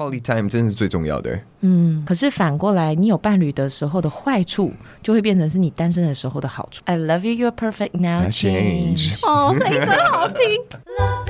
，quality time 真的是最重要的。嗯，可是反过来，你有伴侣的时候的坏处，就会变成是你单身的时候的好处。I love you, you're perfect now. Change. 哦，声音真好听。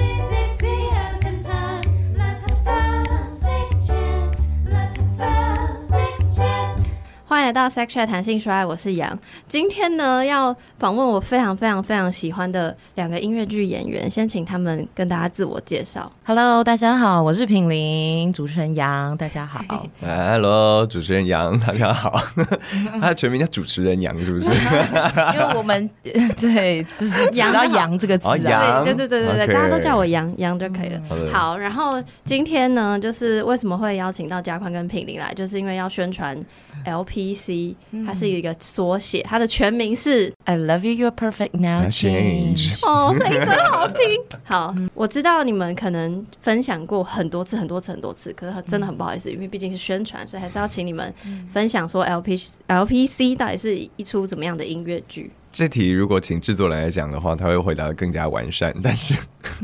来到 Sex Chat 谈性说爱，我是杨。今天呢，要访问我非常非常非常喜欢的两个音乐剧演员，先请他们跟大家自我介绍。Hello，大家好，我是品玲，主持人杨，大家好。Hello，主持人杨，大家好。他的全名叫主持人杨，是不是？因为我们对，就是杨要杨这个字，啊，对对对对对，okay. 大家都叫我杨杨就可以了。嗯、好，然后今天呢，就是为什么会邀请到嘉宽跟品玲来，就是因为要宣传。LPC，它是一个缩写，它的全名是 I love you, you're perfect now. Change。哦，声音真好听。好，我知道你们可能分享过很多次、很多次、很多次，可是真的很不好意思，因为毕竟是宣传，所以还是要请你们分享说 LP LPC 到底是一出怎么样的音乐剧。这题如果请制作人来讲的话，他会回答得更加完善。但是，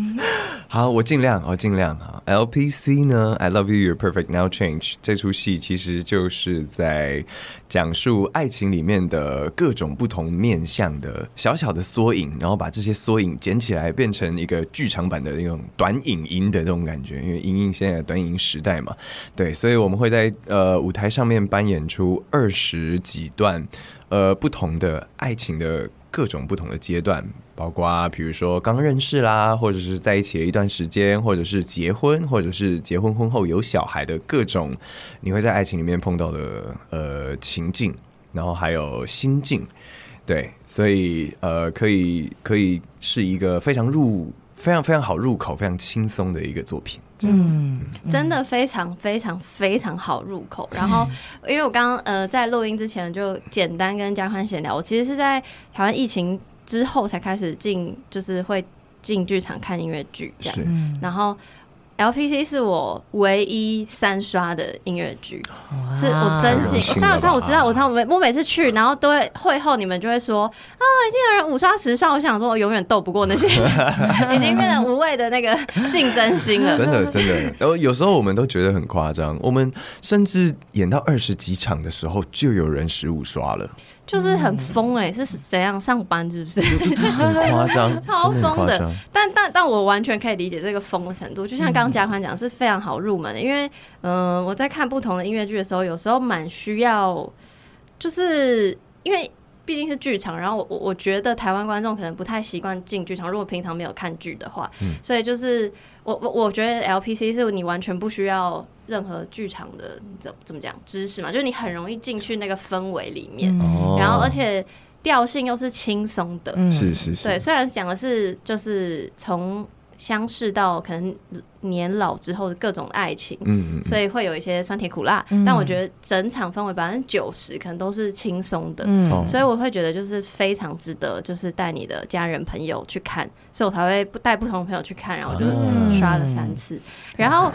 好，我尽量，我尽量啊。LPC 呢，I love you, you're perfect now. Change 这出戏其实就是在讲述爱情里面的各种不同面向的小小的缩影，然后把这些缩影剪起来，变成一个剧场版的那种短影音的那种感觉。因为影音现在短影音时代嘛，对，所以我们会在呃舞台上面扮演出二十几段。呃，不同的爱情的各种不同的阶段，包括比如说刚认识啦，或者是在一起一段时间，或者是结婚，或者是结婚婚后有小孩的各种，你会在爱情里面碰到的呃情境，然后还有心境，对，所以呃，可以可以是一个非常入非常非常好入口、非常轻松的一个作品。嗯，真的非常非常非常好入口。然后，因为我刚刚呃在录音之前就简单跟嘉宽闲聊，我其实是在台湾疫情之后才开始进，就是会进剧场看音乐剧这样。然后。LPC 是我唯一三刷的音乐剧，是我真心我上了刷，我知道，我知道，我每我每次去，然后都会会后你们就会说啊，已经有人五刷十刷，我想说我永远斗不过那些 已经变成无谓的那个竞争心了。真的真的，然后有时候我们都觉得很夸张，我们甚至演到二十几场的时候，就有人十五刷了。就是很疯哎、欸，是怎样上班是不是？很夸张，超疯的。但但但我完全可以理解这个疯的程度。就像刚刚嘉宽讲，是非常好入门的。因为嗯、呃，我在看不同的音乐剧的时候，有时候蛮需要，就是因为毕竟是剧场，然后我我觉得台湾观众可能不太习惯进剧场。如果平常没有看剧的话，所以就是我我我觉得 LPC 是你完全不需要。任何剧场的怎怎么讲知识嘛，就是你很容易进去那个氛围里面，嗯、然后而且调性又是轻松的，是是是，对，虽然讲的是就是从相识到可能年老之后的各种爱情，嗯，所以会有一些酸甜苦辣，嗯、但我觉得整场氛围百分之九十可能都是轻松的，嗯，所以我会觉得就是非常值得，就是带你的家人朋友去看，所以我才会带不同的朋友去看，然后就刷了三次，嗯、然后。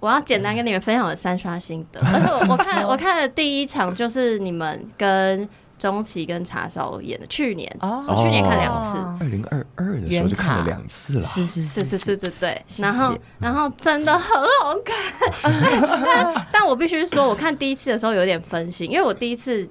我要简单跟你们分享我的三刷心得，而且我我看我看的第一场就是你们跟钟琪跟茶少演的，去年哦，我去年看两次，二零二二的时候就看了两次了，是是是，对对。对对对，然后然后真的很好看，但 但我必须说，我看第一次的时候有点分心，因为我第一次。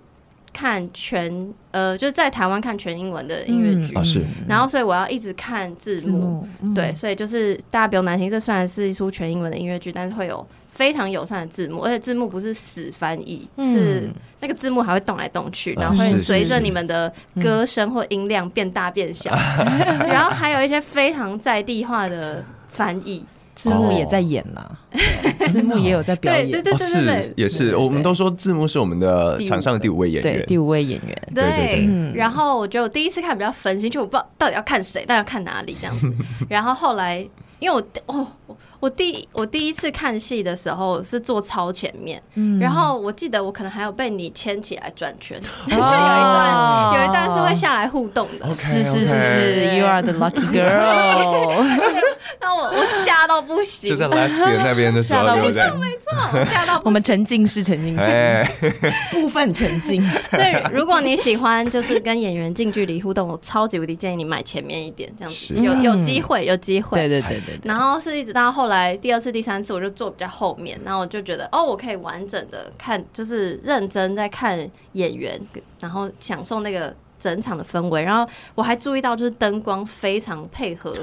看全呃，就是在台湾看全英文的音乐剧，嗯，是，然后所以我要一直看字幕，字幕。嗯，对，所以就是大家不用担心，这虽然是一出全英文的音乐剧，但是会有非常友善的字幕，而且字幕不是死翻译，嗯，是那个字幕还会动来动去，然后会随着你们的歌声或音量变大变小，然后还有一些非常在地化的翻译。字幕也在演啦，字幕也有在表演，对对对对对，也是，我们都说字幕是我们的场上的第五位演员，第五位演员，对对对。然后我觉得我第一次看比较分心，就我不知道到底要看谁，到底要看哪里这样子。然后后来，因为我哦，我第我第一次看戏的时候是坐超前面，然后我记得我可能还有被你牵起来转圈，就有一段有一段是会下来互动的，是是是是，You are the lucky girl。那我我吓到不行，就在 Lesbian 那边的时候，对不对？没错，吓到我们沉浸式沉浸式，部分沉浸。所以如果你喜欢就是跟演员近距离互动，我超级无敌建议你买前面一点，这样子有有机会，有机会。对对对对。然后是一直到后来来第二次、第三次，我就坐比较后面，然后我就觉得哦，我可以完整的看，就是认真在看演员，然后享受那个。整场的氛围，然后我还注意到，就是灯光非常配合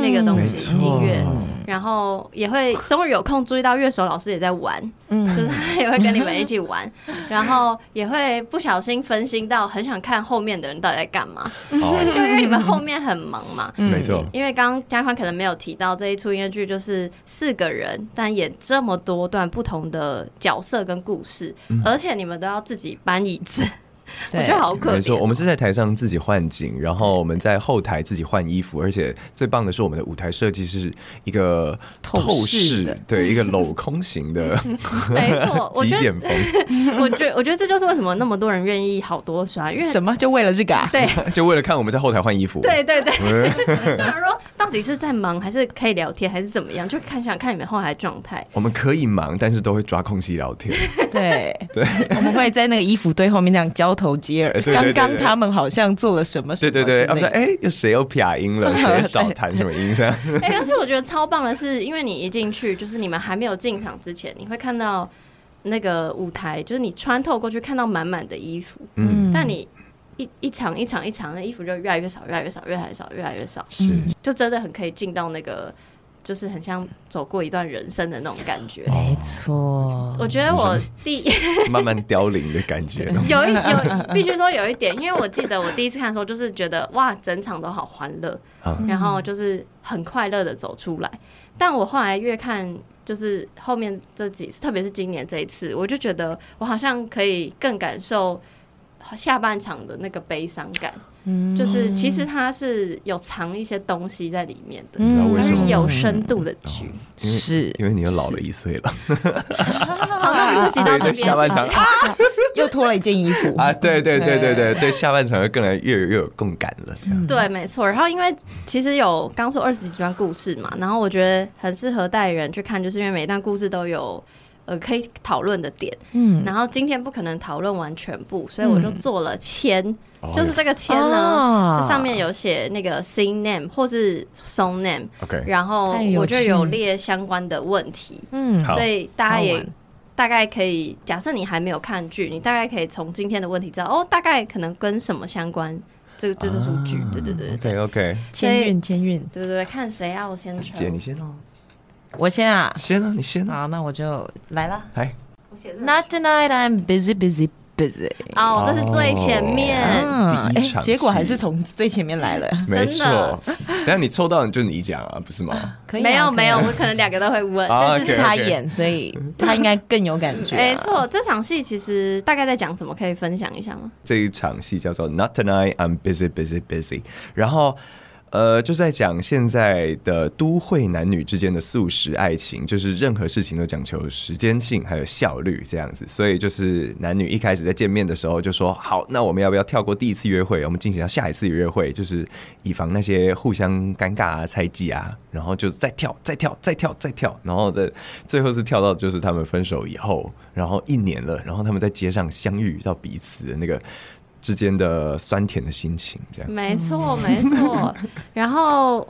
那个东西，音乐，然后也会终于有空注意到乐手老师也在玩，嗯，就是他也会跟你们一起玩，然后也会不小心分心到很想看后面的人到底在干嘛，因为你们后面很忙嘛，没错，因为刚刚嘉宽可能没有提到这一出音乐剧就是四个人，但演这么多段不同的角色跟故事，而且你们都要自己搬椅子。我觉得好可怜。没错，我们是在台上自己换景，然后我们在后台自己换衣服，而且最棒的是我们的舞台设计是一个透视，对，一个镂空型的，没错，极简风。我觉得，我觉得这就是为什么那么多人愿意好多刷，因为什么？就为了这个啊？对，就为了看我们在后台换衣服。对对对。他说，到底是在忙，还是可以聊天，还是怎么样？就看想看你们后台状态。我们可以忙，但是都会抓空隙聊天。对对，我们会在那个衣服堆后面这样交头接耳，刚刚他们好像做了什么什么？对对对，我说哎，又谁又撇音了？谁少弹 什么音？这样。哎，而且我觉得超棒的是，因为你一进去，就是你们还没有进场之前，你会看到那个舞台，就是你穿透过去看到满满的衣服。嗯。但你一一场一场一场，那衣服就越来越少，越来越少，越来越少，越来越少。是。就真的很可以进到那个。就是很像走过一段人生的那种感觉，没错。我觉得我第慢慢凋零的感觉，有一有必须说有一点，因为我记得我第一次看的时候，就是觉得哇，整场都好欢乐，然后就是很快乐的走出来。但我后来越看，就是后面这几次，特别是今年这一次，我就觉得我好像可以更感受下半场的那个悲伤感。就是其实它是有藏一些东西在里面的，它是有深度的剧，是因为你又老了一岁了。好，那我们就到这边下半场 又脱了一件衣服啊！对对对对对对，下半场又更来越越有共感了。这样对，没错。然后因为其实有刚说二十几段故事嘛，然后我觉得很适合带人去看，就是因为每一段故事都有。呃，可以讨论的点，嗯，然后今天不可能讨论完全部，所以我就做了签，嗯、就是这个签呢，哦、是上面有写那个 sing name 或是 song name，OK，然后我就有列相关的问题，嗯，所以大家也大概可以，假设你还没有看剧，你大概可以从今天的问题知道，哦，大概可能跟什么相关，这个这是数据，对对对，OK OK，签运签运，对对对，看谁要先抽，姐你先。哦。我先啊，先啊，你先。好，那我就来了。来，我写的。Not tonight, I'm busy, busy, busy。哦，这是最前面。第一场，结果还是从最前面来了。没错。等下你抽到，就你讲啊，不是吗？可以。没有没有，我可能两个都会问，但是是他演，所以他应该更有感觉。没错，这场戏其实大概在讲什么？可以分享一下吗？这一场戏叫做 Not tonight, I'm busy, busy, busy。然后。呃，就在讲现在的都会男女之间的速食爱情，就是任何事情都讲求时间性还有效率这样子，所以就是男女一开始在见面的时候就说好，那我们要不要跳过第一次约会，我们进行到下一次约会，就是以防那些互相尴尬啊、猜忌啊，然后就再跳、再跳、再跳、再跳，然后的最后是跳到就是他们分手以后，然后一年了，然后他们在街上相遇到彼此的那个。之间的酸甜的心情，这样没错没错。然后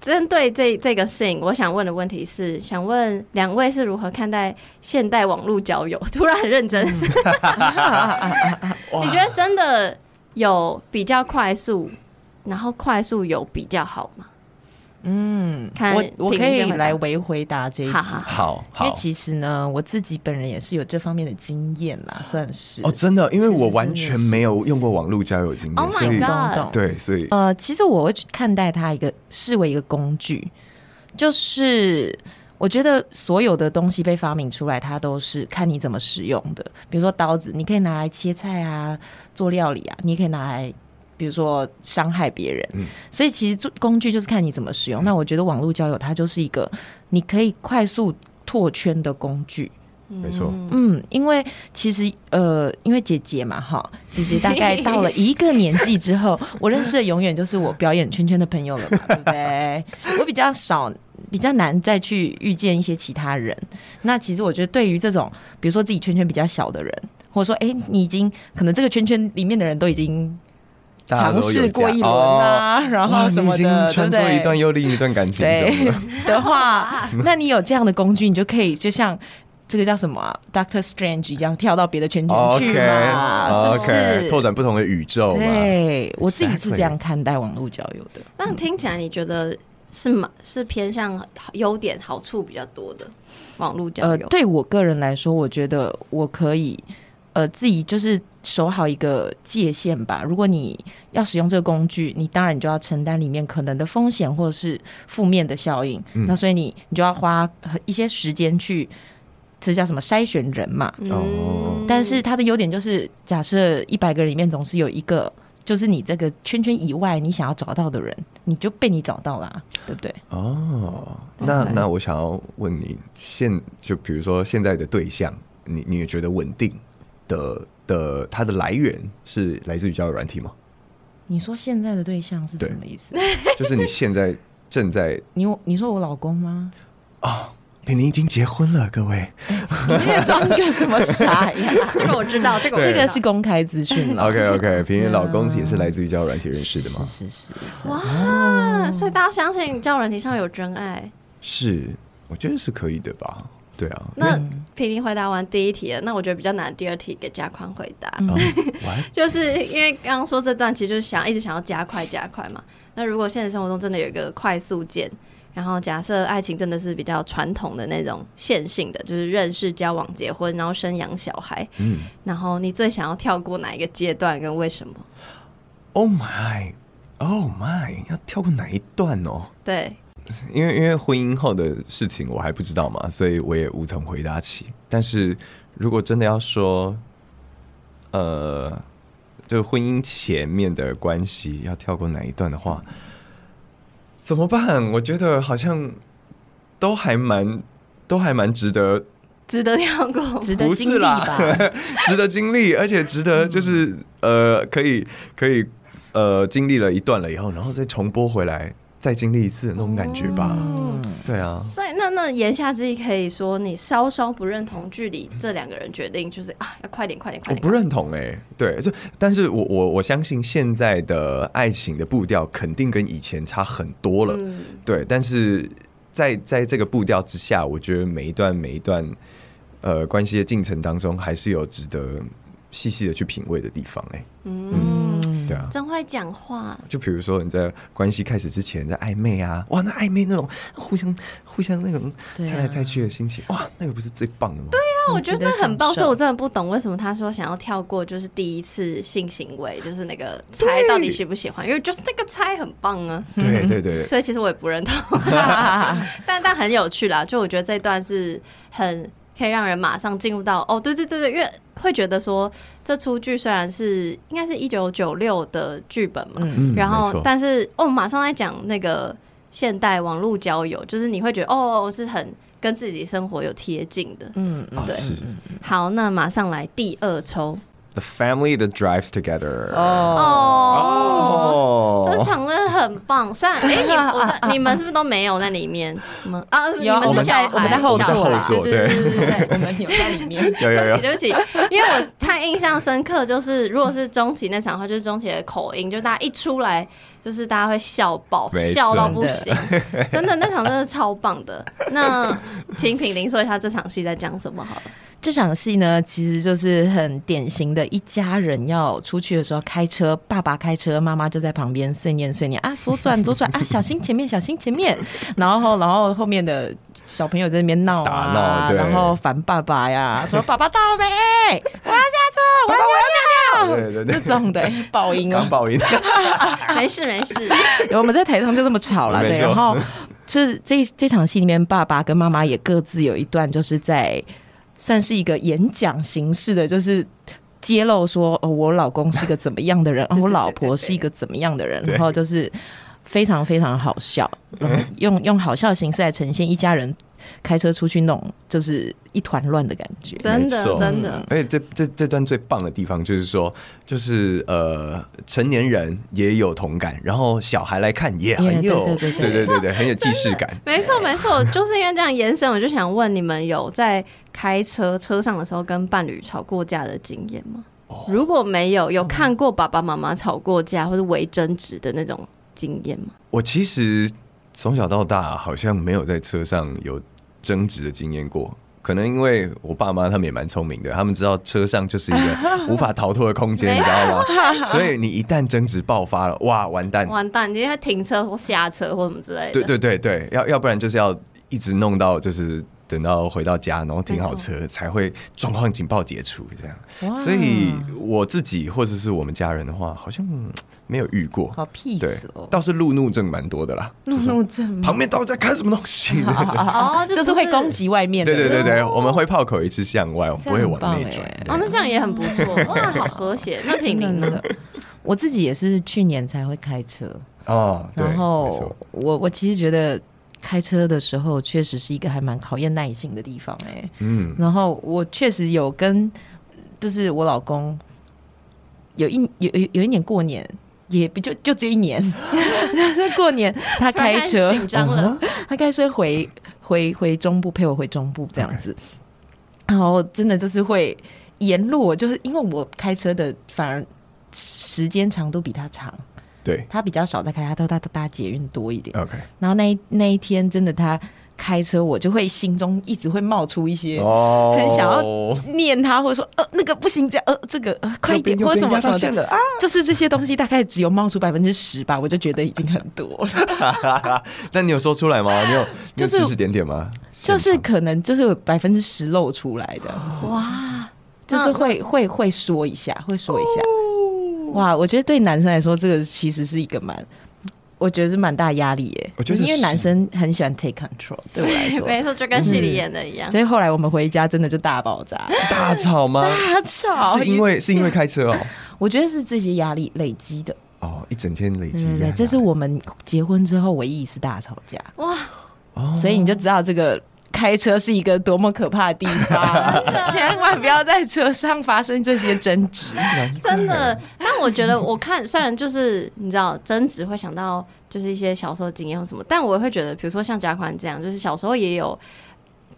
针对这这个 thing，我想问的问题是：想问两位是如何看待现代网络交友？突然很认真，你觉得真的有比较快速，然后快速有比较好吗？嗯，我我可以来为回答这一题，好，因为其实呢，我自己本人也是有这方面的经验啦，算是。哦，真的，因为我完全没有用过网络交友经验，Oh my God，对，所以。呃，其实我会去看待它一个视为一个工具，就是我觉得所有的东西被发明出来，它都是看你怎么使用的。比如说刀子，你可以拿来切菜啊，做料理啊，你也可以拿来。比如说伤害别人，嗯、所以其实做工具就是看你怎么使用。嗯、那我觉得网络交友它就是一个你可以快速拓圈的工具，没错。嗯，因为其实呃，因为姐姐嘛，哈，姐姐大概到了一个年纪之后，我认识的永远就是我表演圈圈的朋友了嘛，对不对？我比较少，比较难再去遇见一些其他人。那其实我觉得，对于这种比如说自己圈圈比较小的人，或者说，哎，你已经可能这个圈圈里面的人都已经。尝试过一轮啊，哦、然后什么的，穿梭一段又另一段感情，对 的话，那你有这样的工具，你就可以就像这个叫什么、啊、Doctor Strange 一样，跳到别的圈圈去嘛，okay, 是不是？Okay, 拓展不同的宇宙。对，我自己是这样看待网络交友的。那听起来你觉得是吗？是偏向优点、好处比较多的网络交友？呃，对我个人来说，我觉得我可以。呃，自己就是守好一个界限吧。如果你要使用这个工具，你当然你就要承担里面可能的风险或者是负面的效应。嗯、那所以你你就要花一些时间去，这叫什么筛选人嘛。哦、嗯。但是它的优点就是，假设一百个人里面总是有一个，就是你这个圈圈以外你想要找到的人，你就被你找到了，对不对？哦。那那我想要问你，现就比如说现在的对象，你你也觉得稳定？的的，它的来源是来自于交友软体吗？你说现在的对象是什么意思？就是你现在正在你你说我老公吗？哦，品宁已经结婚了，各位，你这边装个什么傻呀？这个我知道，这个这个是公开资讯了。OK OK，品宁老公也是来自于交友软体认识的吗？是是是。哇，所以大家相信交友软体上有真爱？是，我觉得是可以的吧。对啊，那平宁回答完第一题了，那我觉得比较难第二题给加宽回答，嗯、就是因为刚刚说这段其实就是想一直想要加快加快嘛。那如果现实生活中真的有一个快速键，然后假设爱情真的是比较传统的那种线性的，就是认识、交往、结婚，然后生养小孩，嗯，然后你最想要跳过哪一个阶段跟为什么？Oh my，Oh my，要跳过哪一段哦？对。因为因为婚姻后的事情我还不知道嘛，所以我也无从回答起。但是如果真的要说，呃，就婚姻前面的关系要跳过哪一段的话，怎么办？我觉得好像都还蛮都还蛮值得，值得跳过，值得经历吧，不是啦，值得经历，而且值得就是呃，可以可以呃，经历了一段了以后，然后再重播回来。再经历一次那种感觉吧，嗯、对啊。所以那那言下之意可以说，你稍稍不认同距离这两个人决定，就是啊，要快点快点快点。我不认同哎、欸，对，就但是我我我相信现在的爱情的步调肯定跟以前差很多了，嗯、对。但是在在这个步调之下，我觉得每一段每一段呃关系的进程当中，还是有值得细细的去品味的地方哎、欸，嗯。嗯对啊，真会讲话。就比如说你在关系开始之前在暧昧啊，哇，那暧昧那种互相互相那种猜来猜去的心情，啊、哇，那个不是最棒的吗？对啊，我觉得很棒。所以我真的不懂为什么他说想要跳过，就是第一次性行为，就是那个猜到底喜不喜欢，因为就是那个猜很棒啊。对对对，对，所以其实我也不认同，但但很有趣啦。就我觉得这段是很。可以让人马上进入到哦，对对对对，因为会觉得说这出剧虽然是应该是一九九六的剧本嘛，嗯、然后但是哦，马上来讲那个现代网络交友，就是你会觉得哦，是很跟自己生活有贴近的，嗯，对。哦、好，那马上来第二抽。The family that drives together。很棒。虽然哎，你 我你们是不是都没有在里面？啊，你们是在我们在后座啦。对对对。对，我们有在里面。对不起对不起，因为我太印象深刻，就是如果是钟琪那场的话，就是钟琪的口音，就大家一出来，就是大家会笑爆，笑到不行。真的那场真的超棒的。那请品林说一下这场戏在讲什么好了。这场戏呢，其实就是很典型的一家人要出去的时候开车，爸爸开车，妈妈就在旁边碎念碎念啊，左转左转啊，小心前面，小心前面。然后，然后后面的小朋友在那边闹啊，然后烦爸爸呀，说爸爸到了没？我要下车，我要尿尿。对对对，这种的 爆音哦，爆音。没事没事，我们在台上就这么吵了。对，然后是这这场戏里面，爸爸跟妈妈也各自有一段，就是在。算是一个演讲形式的，就是揭露说，哦，我老公是个怎么样的人，我老婆是一个怎么样的人，然后就是非常非常好笑，用用好笑的形式来呈现一家人开车出去弄，就是一团乱的感觉。真的，真的。而且这这这段最棒的地方就是说，就是呃，成年人也有同感，然后小孩来看也很有，对对对对对，很有既视感。没错没错，就是因为这样延伸，我就想问你们有在开车车上的时候跟伴侣吵过架的经验吗？如果没有，有看过爸爸妈妈吵过架或者为争执的那种经验吗？我其实从小到大好像没有在车上有争执的经验过，可能因为我爸妈他们也蛮聪明的，他们知道车上就是一个 无法逃脱的空间，你知道吗？所以你一旦争执爆发了，哇，完蛋，完蛋！你要停车或下车或什么之类的。对对对对，要要不然就是要一直弄到就是。等到回到家，然后停好车，才会状况警报解除这样。所以我自己或者是我们家人的话，好像没有遇过。好屁对，倒是路怒症蛮多的啦。路怒症，旁边到底在看什么东西？哦，就是会攻击外面。对对对对，我们会炮口一致向外，我们不会往内转。哦，那这样也很不错。哇，好和谐。那品宁呢？我自己也是去年才会开车哦。然后我我其实觉得。开车的时候确实是一个还蛮考验耐性的地方哎、欸，嗯，然后我确实有跟，就是我老公有一有有有一年过年，也不就就这一年，过年他开车紧张了，他开车回回回中部陪我回中部这样子.然后真的就是会沿路，就是因为我开车的反而时间长度比他长。对，他比较少在开，他都他搭捷运多一点。OK，然后那一那一天真的他开车，我就会心中一直会冒出一些很想要念他，或者说呃那个不行，这样呃这个呃快一点，或者什么什么的，就是这些东西大概只有冒出百分之十吧，我就觉得已经很多了。但你有说出来吗？你有 就是指指点点吗？就是可能就是有百分之十露出来的。哇，就是会会会说一下，会说一下。哇，我觉得对男生来说，这个其实是一个蛮，我觉得是蛮大压力耶。我觉得因为男生很喜欢 take control，对我来说，没错，就跟戏里演的一样。所以后来我们回家真的就大爆炸，大吵吗？大吵，是因为是因为开车哦。我觉得是这些压力累积的。哦，一整天累积。对，这是我们结婚之后唯一一次大吵架。哇，所以你就知道这个。开车是一个多么可怕的地方，千万不要在车上发生这些争执。真的，但我觉得，我看虽然就是你知道争执会想到就是一些小时候经验或什么，但我会觉得，比如说像贾款这样，就是小时候也有。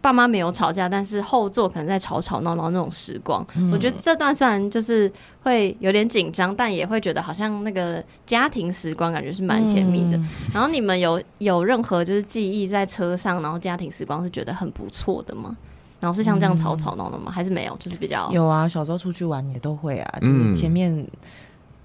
爸妈没有吵架，但是后座可能在吵吵闹闹那种时光，嗯、我觉得这段虽然就是会有点紧张，但也会觉得好像那个家庭时光感觉是蛮甜蜜的。嗯、然后你们有有任何就是记忆在车上，然后家庭时光是觉得很不错的吗？然后是像这样吵吵闹闹吗？嗯、还是没有？就是比较有啊，小时候出去玩也都会啊，就是前面。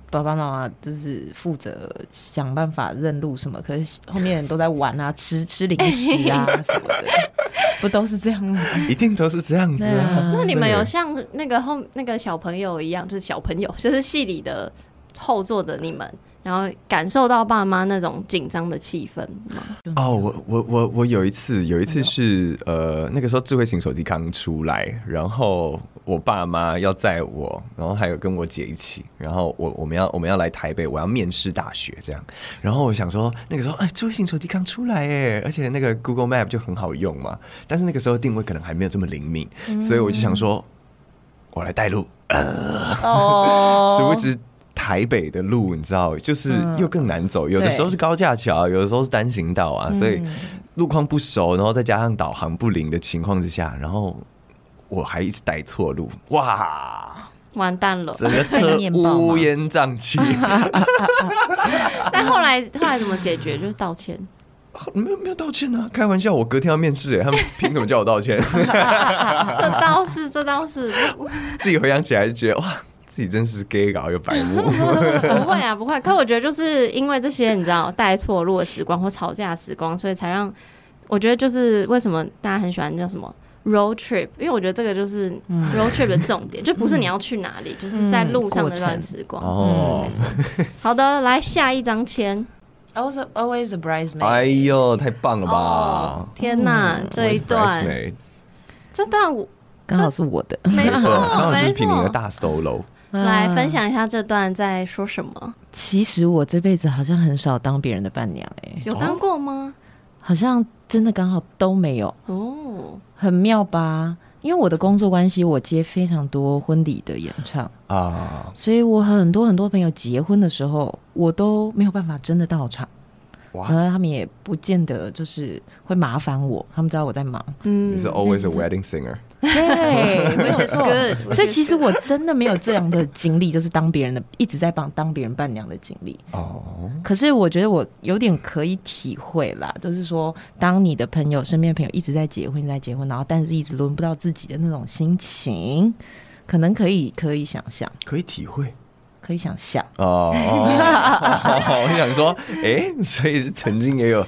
爸爸妈妈就是负责想办法认路什么，可是后面人都在玩啊，吃吃零食啊什么的，不都是这样吗？一定都是这样子啊。那你们有像那个后那个小朋友一样，就是小朋友，就是戏里的后座的你们。然后感受到爸妈那种紧张的气氛吗？哦，我我我我有一次，有一次是呃，那个时候智慧型手机刚出来，然后我爸妈要载我，然后还有跟我姐一起，然后我我们要我们要来台北，我要面试大学这样，然后我想说那个时候哎，智慧型手机刚出来哎，而且那个 Google Map 就很好用嘛，但是那个时候定位可能还没有这么灵敏，嗯、所以我就想说，我来带路，呃、哦，殊不知。台北的路，你知道，就是又更难走。有的时候是高架桥，有的时候是单行道啊，所以路况不熟，然后再加上导航不灵的情况之下，然后我还一直带错路，哇，完蛋了，整个车乌烟瘴气。但后来后来怎么解决？就是道歉，没有没有道歉呢、啊？开玩笑，我隔天要面试，哎，他们凭什么叫我道歉？这倒是，这倒是，自己回想起来就觉得哇。自己真是 gay 搞又白目，不会啊，不会。可我觉得就是因为这些，你知道带错路的时光或吵架的时光，所以才让我觉得就是为什么大家很喜欢叫什么 road trip，因为我觉得这个就是 road trip 的重点，就不是你要去哪里，就是在路上的那段时光。哦。好的，来下一张签。Always always a bridesmaid。哎呦，太棒了吧！天哪，这一段，这段我刚好是我的，没错，刚好就是品宁的大 solo。来分享一下这段在说什么？其实我这辈子好像很少当别人的伴娘，欸，哎，有当过吗？好像真的刚好都没有哦，很妙吧？因为我的工作关系，我接非常多婚礼的演唱啊，所以我很多很多朋友结婚的时候，我都没有办法真的到场。然后他们也不见得就是会麻烦我，他们知道我在忙。嗯，你是 always a wedding singer。对，没有错。所以其实我真的没有这样的经历，就是当别人的一直在帮当别人伴娘的经历。哦。可是我觉得我有点可以体会啦，就是说，当你的朋友身边朋友一直在结婚，在结婚，然后但是一直轮不到自己的那种心情，可能可以可以想象，可以体会。可以想象哦，我想说，哎、欸，所以曾经也有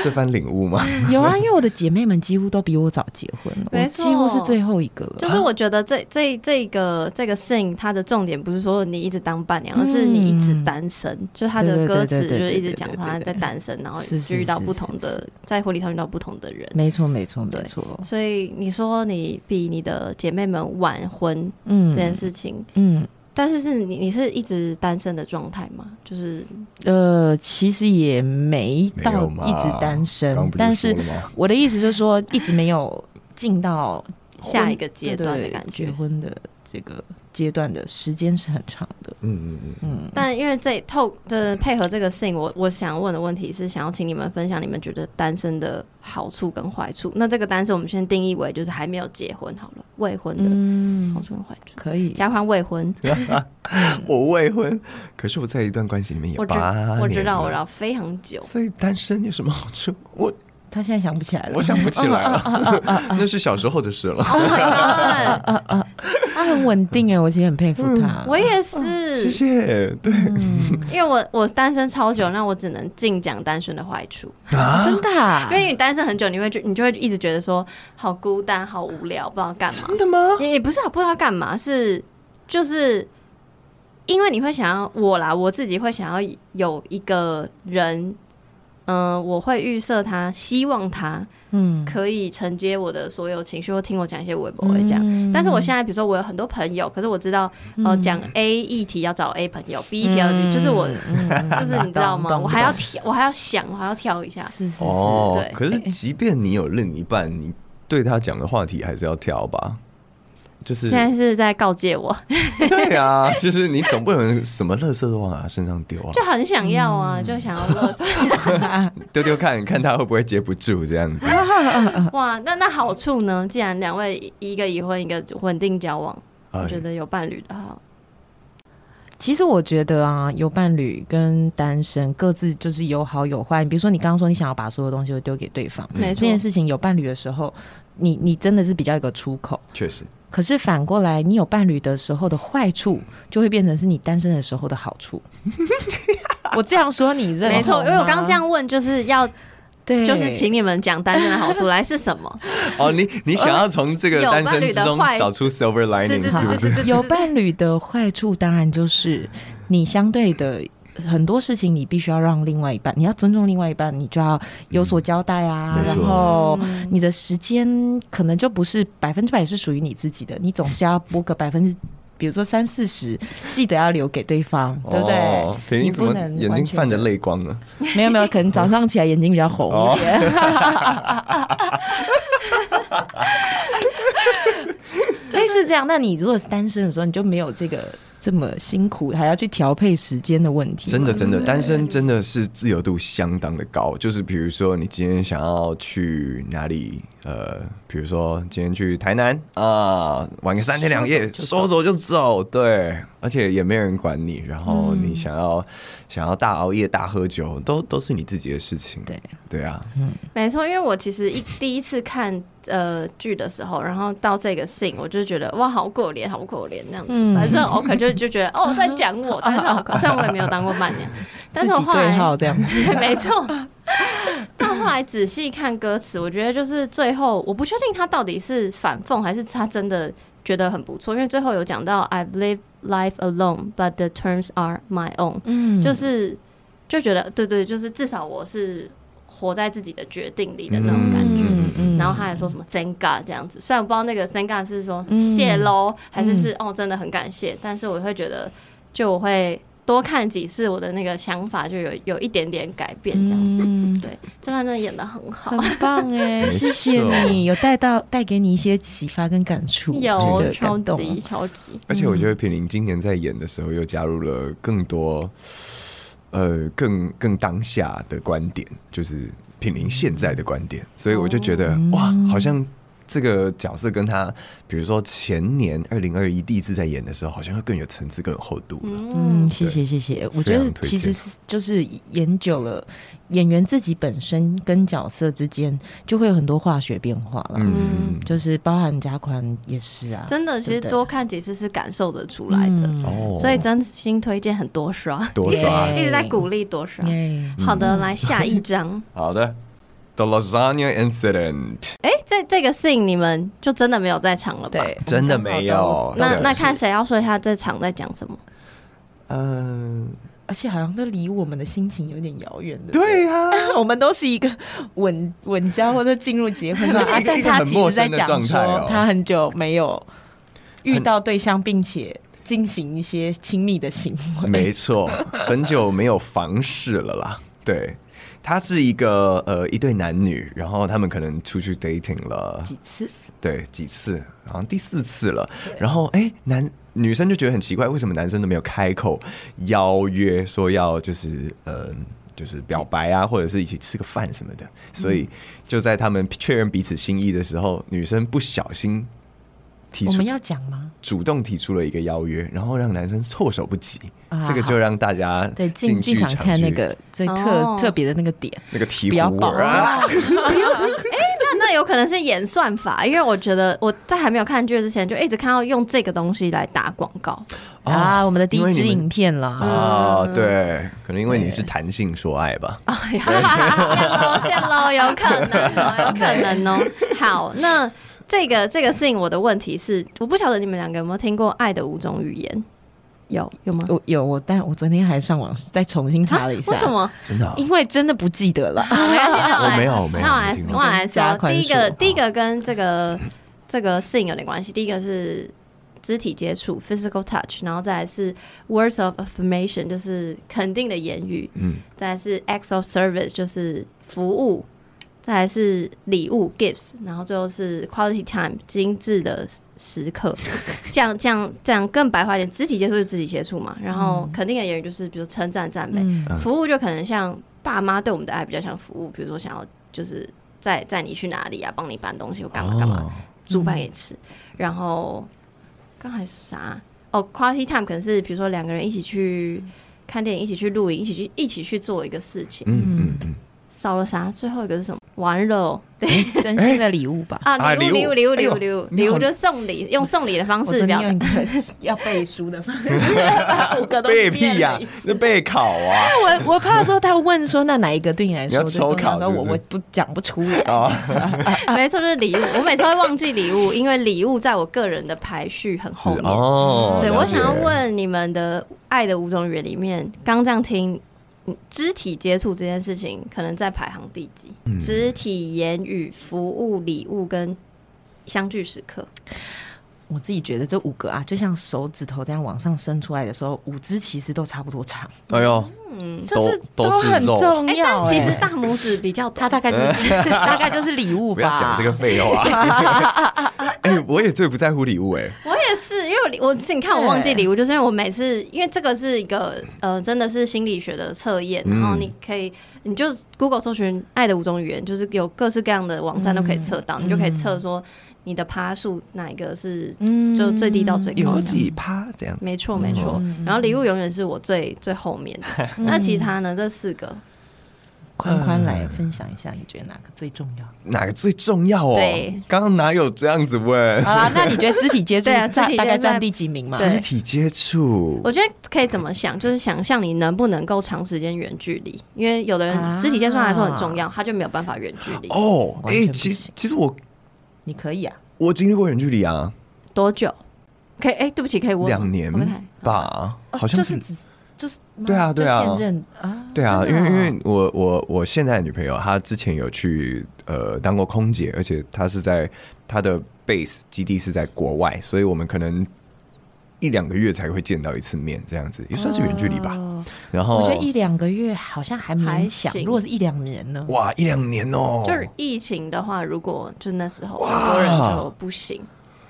这番领悟吗？有啊，因为我的姐妹们几乎都比我早结婚了，没错，几乎是最后一个了。就是我觉得这这这个这个 thing 它的重点不是说你一直当伴娘，而是你一直单身。嗯、就他的歌词就是一直讲他在单身，然后就遇到不同的，在婚礼上遇到不同的人。没错，没错，没错。所以你说你比你的姐妹们晚婚，嗯，这件事情，嗯。但是是你你是一直单身的状态吗？就是呃，其实也没到一直单身，但是我的意思就是说，一直没有进到下一个阶段的感觉，结婚的这个。阶段的时间是很长的，嗯嗯嗯嗯。但因为这透的配合这个 thing，我我想问的问题是，想要请你们分享你们觉得单身的好处跟坏处。那这个单身，我们先定义为就是还没有结婚好了，未婚的好处跟坏处。可以加宽未婚，我未婚，可是我在一段关系里面也八年，我知道，我知道非常久。所以单身有什么好处？我。他现在想不起来了，我想不起来了，那是小时候的事了。他很稳定哎，我其实很佩服他。我也是，谢谢。对，因为我我单身超久，那我只能尽讲单身的坏处 啊，真的。因为你单身很久，你会觉你就会一直觉得说好孤单、好无聊，不知道干嘛。真的吗？也也不是啊，不知道干嘛，是就是因为你会想要我啦，我自己会想要有一个人。嗯、呃，我会预设他，希望他，嗯，可以承接我的所有情绪，或听我讲一些微博会讲。嗯、但是我现在，比如说我有很多朋友，可是我知道，哦，讲 A 议题要找 A 朋友、嗯、，B 议题要，就是我，嗯、就是你知道吗？我还要挑，我还要想，我还要挑一下。是是是，哦、对。可是，即便你有另一半，你对他讲的话题还是要挑吧。就是现在是在告诫我，对啊，就是你总不能什么垃圾都往他身上丢啊，就很想要啊，嗯、就想要垃圾 丢丢看看他会不会接不住这样子。哇，那那好处呢？既然两位一个已婚，一个稳定交往，我觉得有伴侣的好。其实我觉得啊，有伴侣跟单身各自就是有好有坏。比如说你刚刚说你想要把所有东西都丢给对方，这件事情有伴侣的时候，你你真的是比较一个出口，确实。可是反过来，你有伴侣的时候的坏处，就会变成是你单身的时候的好处。我这样说你认，没错？因为我刚刚这样问，就是要，对，就是请你们讲单身的好处来是什么？哦，你你想要从这个单身之中找出 silver lining，是不是？有伴侣的坏处，当然就是你相对的。很多事情你必须要让另外一半，你要尊重另外一半，你就要有所交代啊。嗯、然后你的时间可能就不是百分之百是属于你自己的，你总是要拨个百分之，比如说三四十，记得要留给对方，哦、对不对？你不能眼睛泛着泪光呢？没有没有，可能早上起来眼睛比较红一点。类似这样，那你如果是单身的时候，你就没有这个。这么辛苦，还要去调配时间的问题。真的，真的，单身真的是自由度相当的高。就是比如说，你今天想要去哪里？呃，比如说今天去台南啊，玩个三天两夜，说走就走，对，而且也没人管你。然后你想要、嗯、想要大熬夜、大喝酒，都都是你自己的事情。对，对啊，嗯，没错。因为我其实一第一次看呃剧的时候，然后到这个 scene，我就觉得哇，好可怜，好可怜那样子。反正 OK 就就觉得哦，在讲我，但是好可，虽然我也没有当过伴娘，但是我后来这样，没错。到后来仔细看歌词，我觉得就是最后，我不确定他到底是反讽还是他真的觉得很不错，因为最后有讲到 I've lived life alone, but the terms are my own，嗯，就是就觉得对对，就是至少我是活在自己的决定里的那种感觉。嗯嗯、然后他还说什么 Thank God 这样子，虽然我不知道那个 Thank God 是说谢喽，还是是哦真的很感谢，但是我会觉得就我会。多看几次，我的那个想法就有有一点点改变，这样子。嗯、对，这段真的演的很好，很棒 哎，谢谢你，有带到带给你一些启发跟感触，有超级超级。而且我觉得品玲今年在演的时候又加入了更多，呃，更更当下的观点，就是品玲现在的观点，所以我就觉得、哦、哇，好像。这个角色跟他，比如说前年二零二一第一次在演的时候，好像会更有层次、更有厚度了。嗯，谢谢谢谢。我觉得其实是就是演久了，演员自己本身跟角色之间就会有很多化学变化了。嗯，就是包含加宽也是啊。真的，其实多看几次是感受得出来的。哦，所以真心推荐很多刷，多刷，一直在鼓励多刷。好的，来下一张。好的。The Lasagna Incident。哎，这这个 scene 你们就真的没有在场了吧？对，真的没有。那那看谁要说一下这场在讲什么？嗯，而且好像都离我们的心情有点遥远的。对啊，我们都是一个稳稳交或者进入结婚啊，但他其实在讲说他很久没有遇到对象，并且进行一些亲密的行为。没错，很久没有房事了啦。对。他是一个呃一对男女，然后他们可能出去 dating 了几次，对几次，好像第四次了。然后哎，男女生就觉得很奇怪，为什么男生都没有开口邀约说要就是呃就是表白啊，或者是一起吃个饭什么的。所以就在他们确认彼此心意的时候，女生不小心。我们要讲吗？主动提出了一个邀约，然后让男生措手不及，这个就让大家对进剧场看那个最特特别的那个点，那个题不要爆啊！哎，那那有可能是演算法，因为我觉得我在还没有看剧之前，就一直看到用这个东西来打广告啊，我们的第一支影片了啊，对，可能因为你是弹性说爱吧？哎呀，线喽谢喽，有可能，有可能哦。好，那。这个这个事情，我的问题是，我不晓得你们两个有没有听过《爱的五种语言》？有有吗？有有，我但我昨天还上网再重新查了一下，为什么？真的？因为真的不记得了。我没有，没有。那我来，我来说，第一个，第一个跟这个这个事情有点关系。第一个是肢体接触 （physical touch），然后再来是 words of affirmation，就是肯定的言语。嗯。再来是 acts of service，就是服务。再来是礼物 gifts，然后最后是 quality time 精致的时刻。这样这样这样更白话一点，肢体接触就肢体接触嘛，然后肯定的言语就是比如称赞赞美，嗯、服务就可能像爸妈对我们的爱比较像服务，比如说想要就是载载你去哪里啊，帮你搬东西或干嘛干嘛，煮饭给你吃。然后刚才是啥？哦，quality time 可能是比如说两个人一起去看电影，一起去露营，一起去一起去做一个事情。嗯嗯嗯。少了啥？最后一个是什么？玩乐，对，真心的礼物吧。啊，礼物，礼物，礼物，礼物，礼物，礼物，就送礼，用送礼的方式表达。要背书的方式，五个都背屁呀，是备考啊。我我怕说他问说，那哪一个对你来说最重 要？我我不讲不出来。没错，就是礼物。我每次会忘记礼物，因为礼物在我个人的排序很后面。哦，对，我想要问你们的爱的五种语言里面，刚这样听。肢体接触这件事情可能在排行第几？嗯、肢体、言语、服务、礼物跟相聚时刻。我自己觉得这五个啊，就像手指头这样往上伸出来的时候，五只其实都差不多长。哎呦，嗯，就是都很重要。但其实大拇指比较短，它大概就是大概就是礼物吧。不要讲这个废话。哎，我也最不在乎礼物哎。我也是，因为我你看我忘记礼物，就是因为我每次因为这个是一个呃，真的是心理学的测验，然后你可以你就 Google 搜寻“爱的五种语言”，就是有各式各样的网站都可以测到，你就可以测说。你的趴数哪一个是就最低到最高？有几趴这样？没错没错。然后礼物永远是我最最后面的。那其他呢？这四个，宽宽来分享一下，你觉得哪个最重要？哪个最重要哦？对，刚刚哪有这样子问？好啦，那你觉得肢体接触 啊，大概占第几名嘛？肢体接触，我觉得可以怎么想？就是想象你能不能够长时间远距离？因为有的人肢体接触来说很重要，他就没有办法远距离。哦，哎，其实其实我。你可以啊，我经历过远距离啊，多久？可以哎，对不起，可以我两年吧，好。像是就是对啊对啊，对啊，因为因为我我我现在的女朋友她之前有去呃当过空姐，而且她是在她的 base 基地是在国外，所以我们可能。一两个月才会见到一次面，这样子也算是远距离吧。哦、然后我觉得一两个月好像还还行。如果是一两年呢？哇，一两年哦。就是疫情的话，如果就那时候很多人就不行。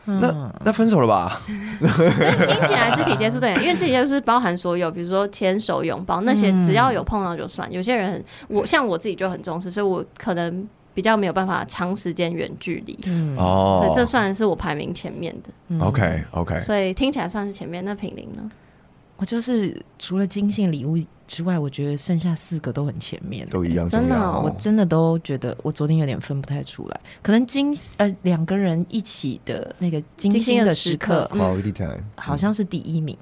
那那分手了吧？听起来肢体接触对，因为肢体接触是包含所有，比如说牵手、拥抱那些，只要有碰到就算。有些人很，我像我自己就很重视，所以我可能比较没有办法长时间远距离。哦，所以这算是我排名前面的。嗯 OK OK，所以听起来算是前面。那品玲呢？我就是除了金信礼物之外，我觉得剩下四个都很前面，都一样。真的，我真的都觉得我昨天有点分不太出来。可能金呃两个人一起的那个精心的时刻，quality time，好像是第一名。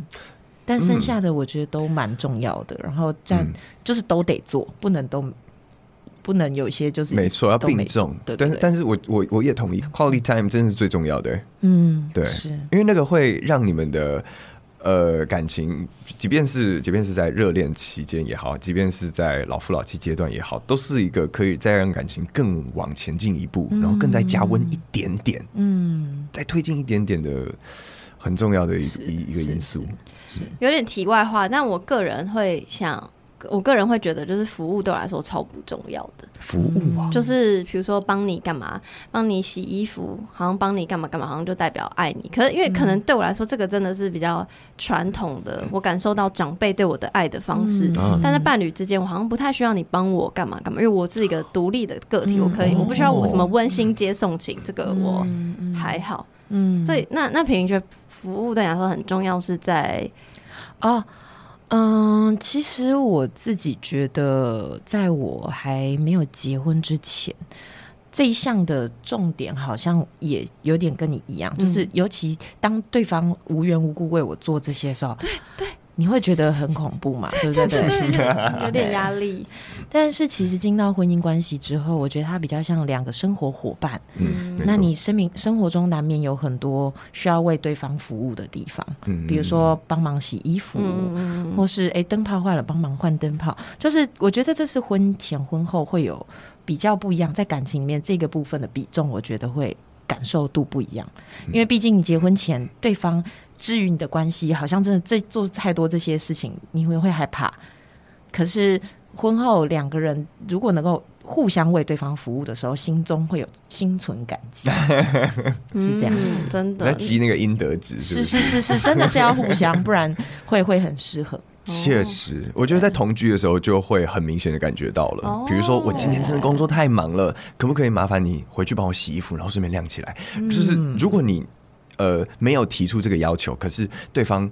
但剩下的我觉得都蛮重要的。然后占就是都得做，不能都不能有一些就是没错要并重。对，但是但是我我我也同意，quality time 真的是最重要的。嗯，对，是因为那个会让你们的。呃，感情，即便是即便是在热恋期间也好，即便是在老夫老妻阶段也好，都是一个可以再让感情更往前进一步，嗯、然后更再加温一点点，嗯，再推进一点点的很重要的一一一个因素。是有点题外话，但我个人会想。我个人会觉得，就是服务对我来说超不重要的。服务啊，就是比如说帮你干嘛，帮你洗衣服，好像帮你干嘛干嘛，好像就代表爱你。可是因为可能对我来说，这个真的是比较传统的，我感受到长辈对我的爱的方式。但在伴侣之间，我好像不太需要你帮我干嘛干嘛，因为我是一个独立的个体，我可以，我不需要我什么温馨接送情，这个我还好。嗯，所以那那品玲觉得服务对你来说很重要，是在哦。嗯，其实我自己觉得，在我还没有结婚之前，这一项的重点好像也有点跟你一样，嗯、就是尤其当对方无缘无故为我做这些时候，对对。你会觉得很恐怖嘛？对不对？有点压力。但是其实进到婚姻关系之后，我觉得它比较像两个生活伙伴。嗯，那你生命生活中难免有很多需要为对方服务的地方，嗯，比如说帮忙洗衣服，嗯，或是哎灯泡坏了帮忙换灯泡。就是我觉得这是婚前婚后会有比较不一样，在感情里面这个部分的比重，我觉得会感受度不一样。因为毕竟你结婚前对方。至于你的关系，好像真的这做太多这些事情，你会会害怕。可是婚后两个人如果能够互相为对方服务的时候，心中会有心存感激，是这样子，嗯、真的。那积那个阴德值是是是是，真的是要互相，不然会会很失衡。确实，我觉得在同居的时候就会很明显的感觉到了。哦、比如说，我今天真的工作太忙了，可不可以麻烦你回去帮我洗衣服，然后顺便晾起来？嗯、就是如果你。呃，没有提出这个要求，可是对方，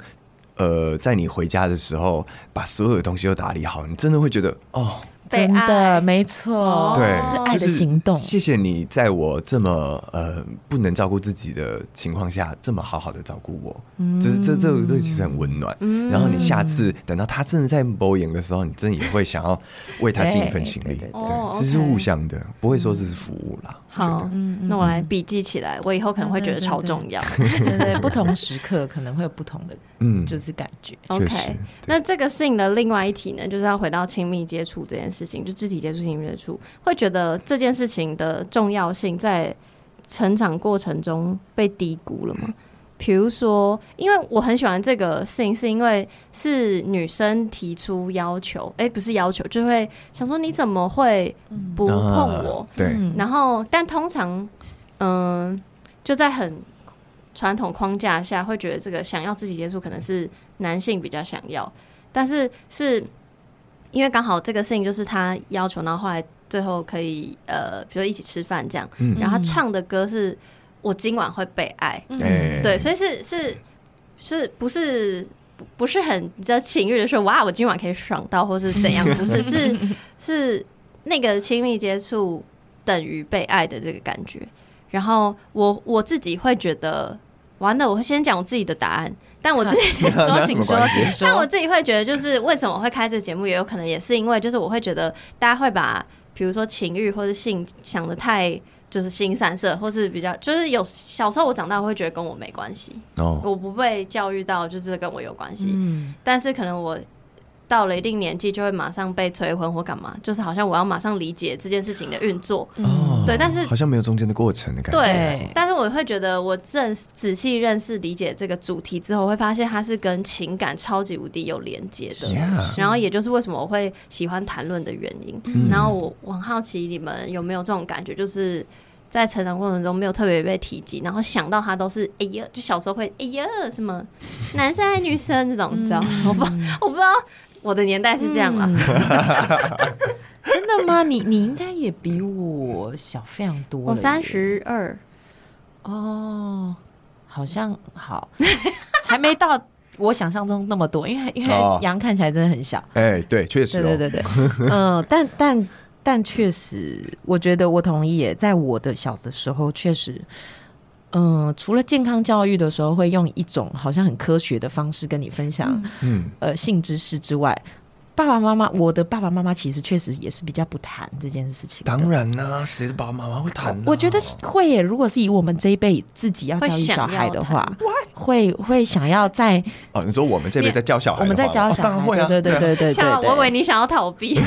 呃，在你回家的时候，把所有的东西都打理好，你真的会觉得哦。真的没错，对，是爱的行动。谢谢你在我这么呃不能照顾自己的情况下，这么好好的照顾我。嗯，这这这这其实很温暖。嗯，然后你下次等到他真的在播演的时候，你真的也会想要为他尽一份心力。对，这是互相的，不会说这是服务啦。好，那我来笔记起来，我以后可能会觉得超重要。对对，不同时刻可能会有不同的，嗯，就是感觉。OK，那这个事情的另外一题呢，就是要回到亲密接触这件事。事情就肢体接触、亲密接触，会觉得这件事情的重要性在成长过程中被低估了吗？比如说，因为我很喜欢这个事情，是因为是女生提出要求，哎、欸，不是要求，就会想说你怎么会不碰我？对、嗯，然后但通常，嗯，就在很传统框架下，会觉得这个想要自己接触可能是男性比较想要，但是是。因为刚好这个事情就是他要求，然后后来最后可以呃，比如说一起吃饭这样，嗯、然后他唱的歌是我今晚会被爱，嗯、对，所以是是是不是不是很你知道情欲的说哇，我今晚可以爽到，或是怎样？不是，是是那个亲密接触等于被爱的这个感觉。然后我我自己会觉得，完了，我会先讲我自己的答案。但我自己 说，请说，请说。但我自己会觉得，就是为什么我会开这节目，也有可能也是因为，就是我会觉得大家会把，比如说情欲或者性想的太就是新三色，或是比较就是有小时候我长大会觉得跟我没关系，哦，我不被教育到就是跟我有关系，嗯，但是可能我到了一定年纪就会马上被催婚或干嘛，就是好像我要马上理解这件事情的运作。哦，对，但是好像没有中间的过程的感觉。对，但是我会觉得我正仔细认识理解这个主题之后，会发现它是跟情感超级无敌有连接的。Yeah. 然后也就是为什么我会喜欢谈论的原因。嗯、然后我我很好奇你们有没有这种感觉，就是。在成长过程中没有特别被提及，然后想到他都是哎呀，就小时候会哎呀什么男生还是女生这种，你知道吗？我不我不知道我的年代是这样啦。真的吗？你你应该也比我小非常多。我三十二。哦，好像好，还没到我想象中那么多，因为因为羊看起来真的很小。哎，对，确实，对对对对，嗯，但但。但确实，我觉得我同意耶。在我的小的时候，确实，嗯、呃，除了健康教育的时候，会用一种好像很科学的方式跟你分享，嗯，呃，性知识之外。爸爸妈妈，我的爸爸妈妈其实确实也是比较不谈这件事情。当然啦、啊，谁的爸爸妈妈会谈、啊？我觉得会耶。如果是以我们这一辈自己要教育小孩的话，会会想要在哦，你说我们这辈在教小孩，我们在教小孩，当然会啊，对对对对对，对，对。我以为你想要逃避，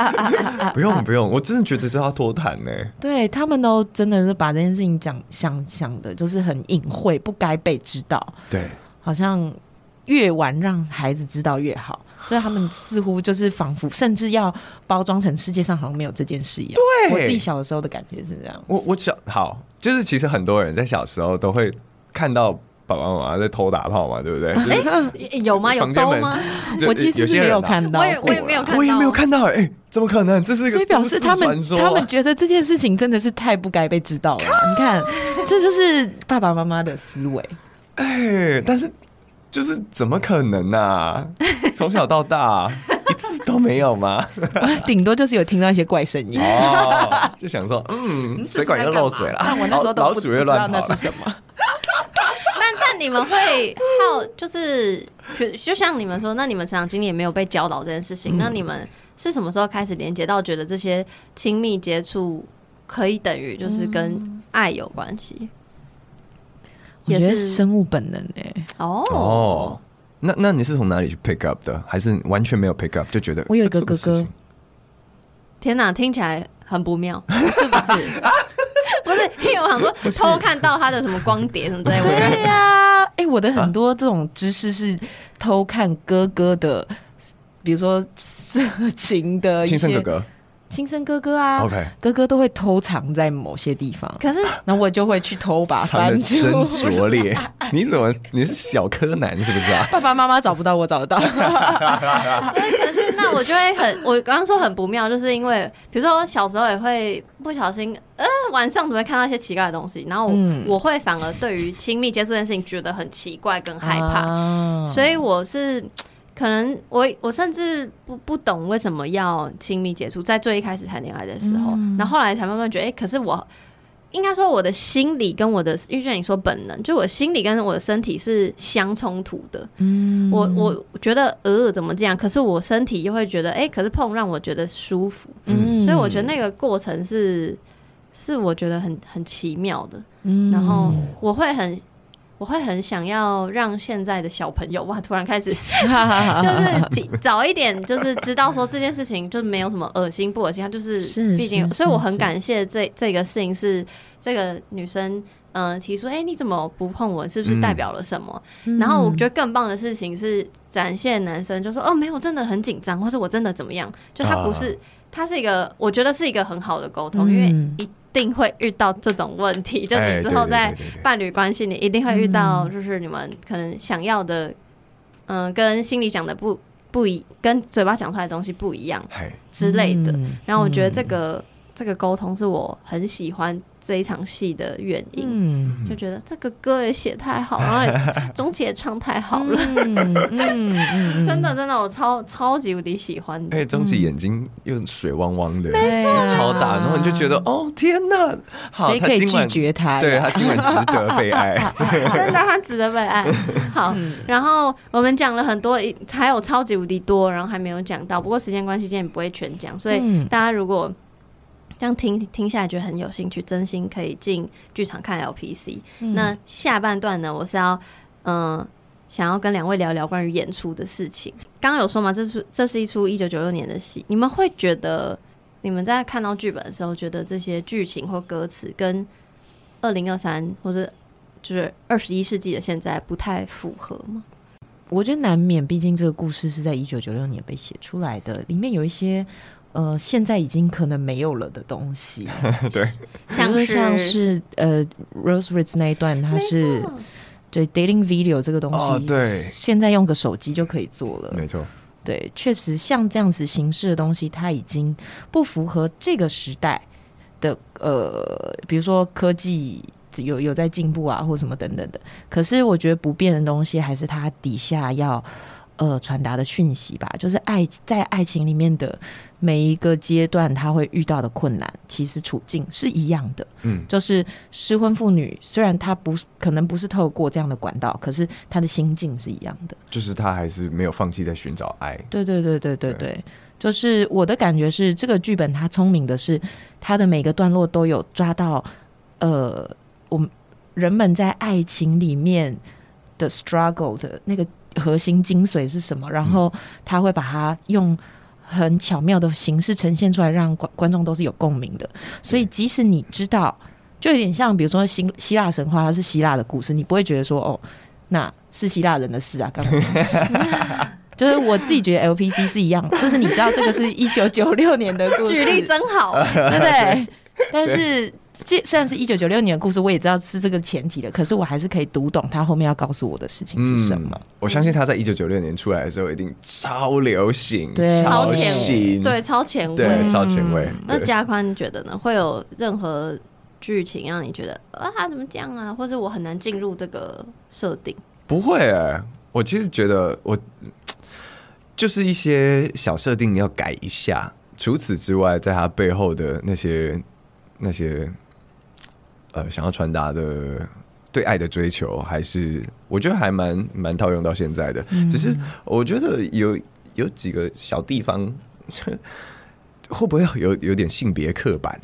不用不用，我真的觉得是要多谈呢。对他们都真的是把这件事情讲想想的，就是很隐晦，不该被知道。对，好像越晚让孩子知道越好。所以他们似乎就是仿佛，甚至要包装成世界上好像没有这件事一样。对，我自己小的时候的感觉是这样。我我小好，就是其实很多人在小时候都会看到爸爸妈妈在偷打炮嘛，对不对？哎、欸，有吗？有偷吗？我其实是没有看到，我也我也没有看到，我也没有看到。哎、欸，怎么可能？这是一个、啊、所以表示他们他们觉得这件事情真的是太不该被知道了。你看，这就是爸爸妈妈的思维。哎、欸，但是。就是怎么可能呢、啊？从小到大一次都没有吗？顶多就是有听到一些怪声音，哦，就想说，嗯，水管又漏水了。但我那时候都不，老鼠又乱跑，那是什么？那但你们会好，就是就像你们说，那你们成长经历也没有被教导这件事情，嗯、那你们是什么时候开始连接到觉得这些亲密接触可以等于就是跟爱有关系？也是生物本能哎、欸、哦哦，那那你是从哪里去 pick up 的？还是完全没有 pick up 就觉得我有一个哥哥？天哪，听起来很不妙，是不是？不是，因为我想说偷看到他的什么光碟什么之类的。对呀、啊，哎、欸，我的很多这种知识是偷看哥哥的，比如说色情的一些。亲生哥哥。亲生哥哥啊，OK，哥哥都会偷藏在某些地方，可是，那我就会去偷把翻出。真拙劣！你怎么你是小柯南是不是啊？爸爸妈妈找不到，我找得到。可是那我就会很，我刚刚说很不妙，就是因为比如说我小时候也会不小心，呃，晚上总会看到一些奇怪的东西，然后我，、嗯、我会反而对于亲密接触这件事情觉得很奇怪跟害怕，啊、所以我是。可能我我甚至不不懂为什么要亲密接触，在最一开始谈恋爱的时候，嗯、然后后来才慢慢觉得，哎、欸，可是我应该说我的心理跟我的，因为就像你说本能，就我心理跟我的身体是相冲突的。嗯，我我觉得呃怎么这样，可是我身体又会觉得，哎、欸，可是碰让我觉得舒服。嗯，所以我觉得那个过程是是我觉得很很奇妙的。嗯，然后我会很。我会很想要让现在的小朋友哇，突然开始 就是早一点，就是知道说这件事情就没有什么恶心不恶心，他就是毕竟，所以我很感谢这这个事情是这个女生嗯、呃、提出，哎、欸，你怎么不碰我？是不是代表了什么？嗯、然后我觉得更棒的事情是展现男生就说哦，没有，真的很紧张，或是我真的怎么样？就他不是，他是一个，我觉得是一个很好的沟通，嗯、因为一。一定会遇到这种问题，就你之后在伴侣关系你，一定会遇到，就是你们可能想要的，嗯，跟心里讲的不不一，跟嘴巴讲出来的东西不一样，之类的。然后我觉得这个这个沟通是我很喜欢。这一场戏的原因，嗯、就觉得这个歌也写太好，然后钟琪 也唱太好了，嗯嗯、真的真的我超超级无敌喜欢。哎，钟琪眼睛又水汪汪的，没错，超大，然后你就觉得哦天哪，谁可以拒绝他？对，他今晚值得被爱，真的他值得被爱。好，然后我们讲了很多，还有超级无敌多，然后还没有讲到，不过时间关系，今天不会全讲，所以大家如果。这样听听下来觉得很有兴趣，真心可以进剧场看 LPC。嗯、那下半段呢，我是要嗯想要跟两位聊聊关于演出的事情。刚刚有说嘛，这是这是一出一九九六年的戏，你们会觉得你们在看到剧本的时候，觉得这些剧情或歌词跟二零二三或者就是二十一世纪的现在不太符合吗？我觉得难免，毕竟这个故事是在一九九六年被写出来的，里面有一些呃现在已经可能没有了的东西。对，像是像是呃 Rose Ritz 那一段，它是对 dating video 这个东西，哦，对，现在用个手机就可以做了，没错。对，确实像这样子形式的东西，它已经不符合这个时代的呃，比如说科技。有有在进步啊，或什么等等的。可是我觉得不变的东西，还是它底下要呃传达的讯息吧。就是爱在爱情里面的每一个阶段，他会遇到的困难，其实处境是一样的。嗯，就是失婚妇女，虽然她不可能不是透过这样的管道，可是她的心境是一样的。就是她还是没有放弃在寻找爱。对对对对对对，对，就是我的感觉是，这个剧本它聪明的是，它的每个段落都有抓到呃。我们人们在爱情里面的 struggle 的那个核心精髓是什么？然后他会把它用很巧妙的形式呈现出来，让观观众都是有共鸣的。所以即使你知道，就有点像比如说希希腊神话，它是希腊的故事，你不会觉得说哦，那是希腊人的事啊，干嘛？就是我自己觉得 LPC 是一样，就是你知道这个是一九九六年的故事，举例真好，对不对？但是。这虽然是一九九六年的故事，我也知道是这个前提的，可是我还是可以读懂他后面要告诉我的事情是什么。嗯、我相信他在一九九六年出来的时候，一定超流行，对，超前卫，对，超前卫，对，超前卫。那加宽你觉得呢？会有任何剧情让你觉得啊，怎么这样啊？或者我很难进入这个设定？不会我其实觉得我就是一些小设定要改一下。除此之外，在他背后的那些那些。呃，想要传达的对爱的追求，还是我觉得还蛮蛮套用到现在的。嗯、只是我觉得有有几个小地方，会不会有有点性别刻板？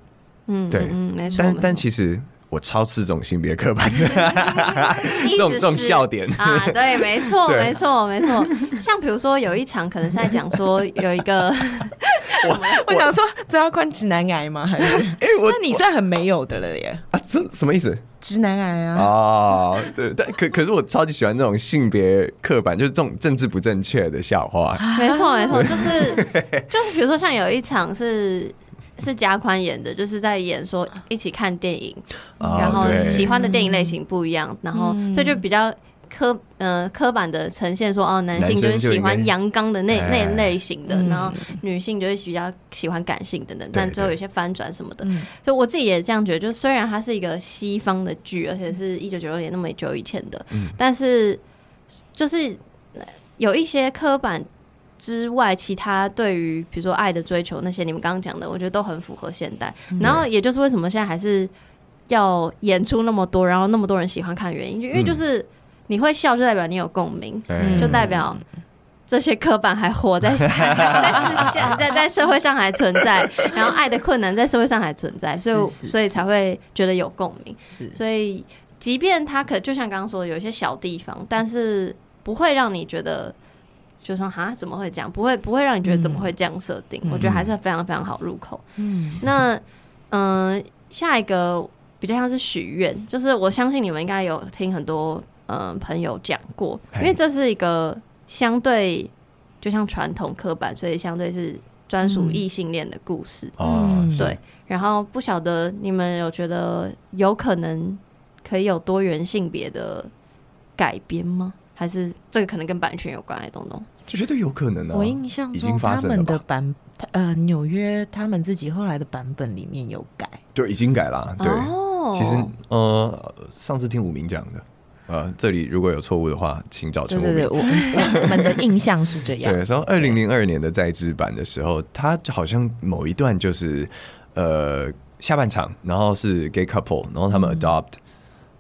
嗯，对，嗯，没错。但但其实。我超吃这种性别刻板的 这种这种笑点啊，对，没错，没错，没错。像比如说有一场可能是在讲说有一个，我我想说嘉宽直男癌吗？还是？哎，那你算很没有的了耶！啊，这什么意思？直男癌啊！哦，对，但可可是我超级喜欢这种性别刻板，就是这种政治不正确的笑话。没错，没错，就是就是比如说像有一场是。是贾宽演的，就是在演说一起看电影，哦、然后喜欢的电影类型不一样，嗯、然后所以就比较刻呃刻板的呈现说哦，男性就是喜欢阳刚的那那类型的，然后女性就是比较喜欢感性等等，但最后有些翻转什么的，所以我自己也这样觉得，就虽然它是一个西方的剧，而且是一九九六年那么久以前的，嗯、但是就是有一些刻板。之外，其他对于比如说爱的追求那些，你们刚刚讲的，我觉得都很符合现代。嗯、然后，也就是为什么现在还是要演出那么多，然后那么多人喜欢看原因，因为就是你会笑，就代表你有共鸣，嗯、就代表这些刻板还活在 在在在在社会上还存在，然后爱的困难在社会上还存在，所以所以才会觉得有共鸣。是，所以即便他可就像刚刚说的有一些小地方，但是不会让你觉得。就说哈，怎么会这样？不会不会让你觉得怎么会这样设定？嗯、我觉得还是非常非常好入口。嗯，那嗯、呃，下一个比较像是许愿，就是我相信你们应该有听很多嗯、呃、朋友讲过，因为这是一个相对就像传统刻板，所以相对是专属异性恋的故事。嗯，对。然后不晓得你们有觉得有可能可以有多元性别的改编吗？还是这个可能跟版权有关 don't know。就觉得有可能呢、啊。我印象中他们的版，呃，纽约他们自己后来的版本里面有改，就已经改了。对，哦、其实呃，上次听武明讲的，呃，这里如果有错误的话，请找陈武明。对对对，我 我们的印象是这样。对，然后二零零二年的再制版的时候，他好像某一段就是呃下半场，然后是 gay couple，然后他们 adopt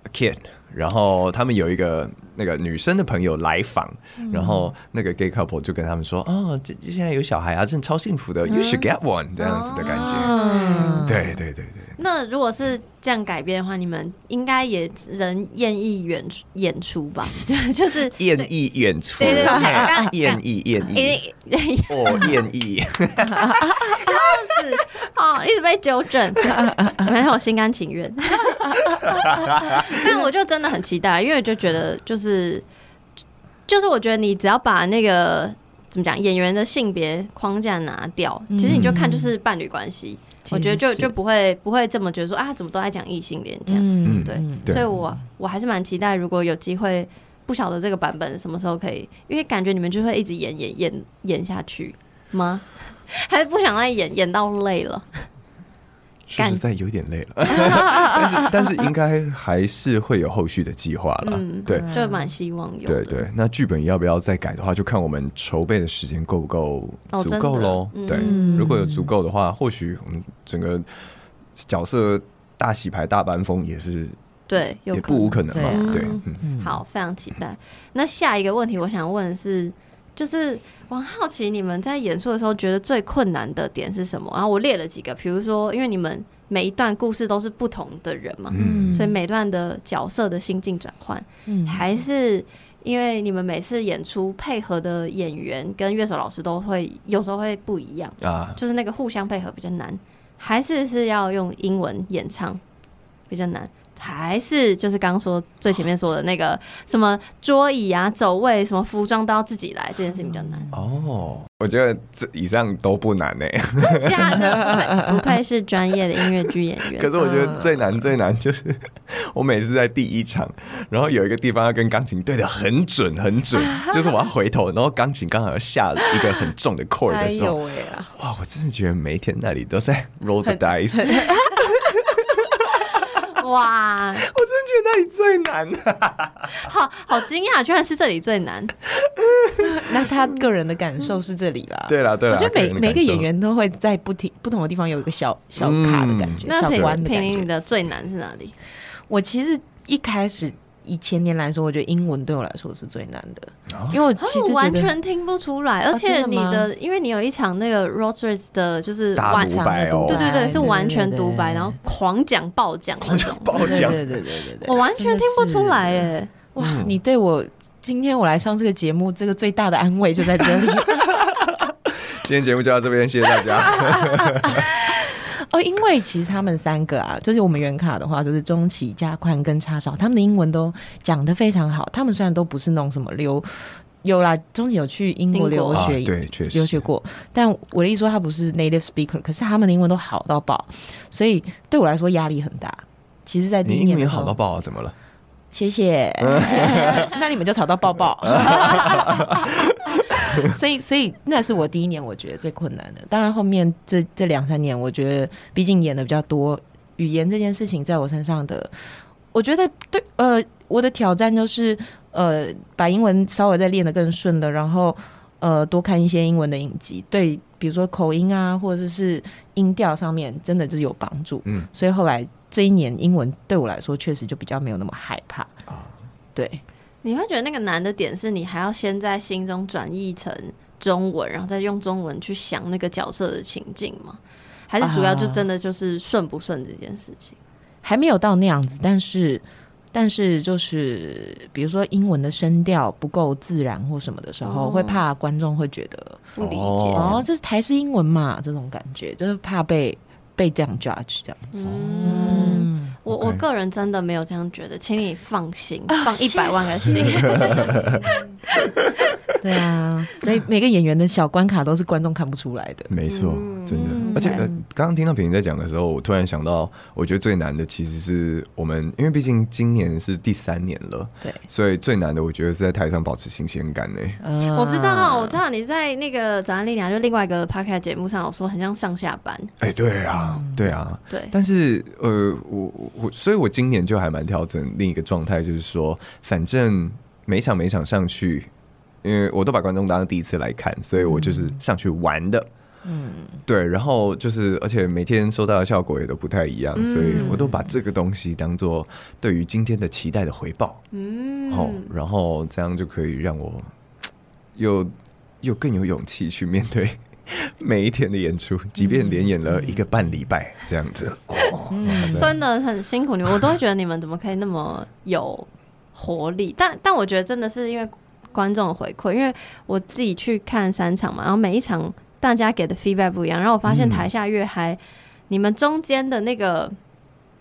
a kid，、嗯、然后他们有一个。那个女生的朋友来访，嗯、然后那个 gay couple 就跟他们说：“哦，这现在有小孩啊，真的超幸福的，嗯，you should get one，这样子的感觉。嗯”对对对对。那如果是这样改编的话，你们应该也仍愿意演出演出吧？就是愿意演出，对对对，愿意愿意，哦，愿意，这样子哦，一直被纠正，没有心甘情愿。但我就真的很期待，因为我就觉得就是就是我觉得你只要把那个怎么讲演员的性别框架拿掉，其实你就看就是伴侣关系。我觉得就就不会不会这么觉得说啊，怎么都在讲异性恋这样，嗯、对，对，所以我我还是蛮期待，如果有机会，不晓得这个版本什么时候可以，因为感觉你们就会一直演演演演下去吗？还是不想再演演到累了？说实在有点累了，但是但是应该还是会有后续的计划了。嗯，对，就蛮希望有。对对，那剧本要不要再改的话，就看我们筹备的时间够不够足够喽。对，如果有足够的话，或许我们整个角色大洗牌大搬风也是对，也不无可能嘛。对，好，非常期待。那下一个问题，我想问的是，就是我很好奇你们在演出的时候觉得最困难的点是什么？然后我列了几个，比如说，因为你们每一段故事都是不同的人嘛，嗯，所以每段的角色的心境转换，嗯，还是因为你们每次演出配合的演员跟乐手老师都会有时候会不一样啊，就是那个互相配合比较难，还是是要用英文演唱比较难？还是就是刚刚说最前面说的那个什么桌椅啊、走位、什么服装都要自己来，这件事情比较难。哦，我觉得这以上都不难呢。假的，不愧是专业的音乐剧演员。可是我觉得最难最难就是我每次在第一场，然后有一个地方要跟钢琴对的很准很准，就是我要回头，然后钢琴刚好要下了一个很重的 chord 的时候，哇，我真的觉得每一天那里都在 roll the dice。哇！我真的觉得那里最难，好好惊讶，居然是这里最难。那他个人的感受是这里啦。对啦，对啦。我觉得每每个演员都会在不停不同的地方有一个小小卡的感觉。那平平你的最难是哪里？我其实一开始。以前年来说，我觉得英文对我来说是最难的，因为我其实完全听不出来，而且你的，因为你有一场那个 Royce 的，就是大独白哦，对对对，是完全独白，然后狂讲暴讲，狂讲爆讲，对对对对对，我完全听不出来哎，哇，你对我今天我来上这个节目，这个最大的安慰就在这里。今天节目就到这边，谢谢大家。哦，因为其实他们三个啊，就是我们原卡的话，就是中企、加宽跟叉烧，他们的英文都讲得非常好。他们虽然都不是那种什么留，有啦，中企有去英国留学，国对，确实留学过。但我的意思说，他不是 native speaker，可是他们的英文都好到爆，所以对我来说压力很大。其实，在第一年英文好到爆啊，怎么了？谢谢，那你们就吵到抱抱。所以，所以那是我第一年，我觉得最困难的。当然，后面这这两三年，我觉得毕竟演的比较多，语言这件事情在我身上的，我觉得对，呃，我的挑战就是，呃，把英文稍微再练得更顺的，然后，呃，多看一些英文的影集，对，比如说口音啊，或者是音调上面，真的就是有帮助。嗯，所以后来这一年英文对我来说，确实就比较没有那么害怕啊。对。你会觉得那个难的点是你还要先在心中转译成中文，然后再用中文去想那个角色的情境吗？还是主要就真的就是顺不顺这件事情？啊，还没有到那样子，但是但是就是比如说英文的声调不够自然或什么的时候，哦，会怕观众会觉得不理解。哦，这是台式英文嘛？这种感觉就是怕被被这样 judge 这样子。嗯。嗯我我个人真的没有这样觉得，请你放心，放一百万个心。对啊，所以每个演员的小关卡都是观众看不出来的。没错，真的。而且刚刚听到品宁在讲的时候，我突然想到，我觉得最难的其实是我们，因为毕竟今年是第三年了，对，所以最难的我觉得是在台上保持新鲜感呢。我知道，我知道你在那个早安力量就另外一个 podcast 节目上有说，很像上下班。哎，对啊，对啊，对。但是呃，我。我所以，我今年就还蛮调整另一个状态，就是说，反正每场每场上去，因为我都把观众当第一次来看，所以我就是上去玩的，嗯，对。然后就是，而且每天收到的效果也都不太一样，所以我都把这个东西当做对于今天的期待的回报，嗯，好，然后这样就可以让我 又又更有勇气去面对 每一天的演出，即便连演了一个半礼拜这样子，嗯，真的很辛苦你，我都会觉得你们怎么可以那么有活力？但但我觉得真的是因为观众的回馈，因为我自己去看三场嘛，然后每一场大家给的 feedback 不一样，然后我发现台下越嗨，你们中间的那个。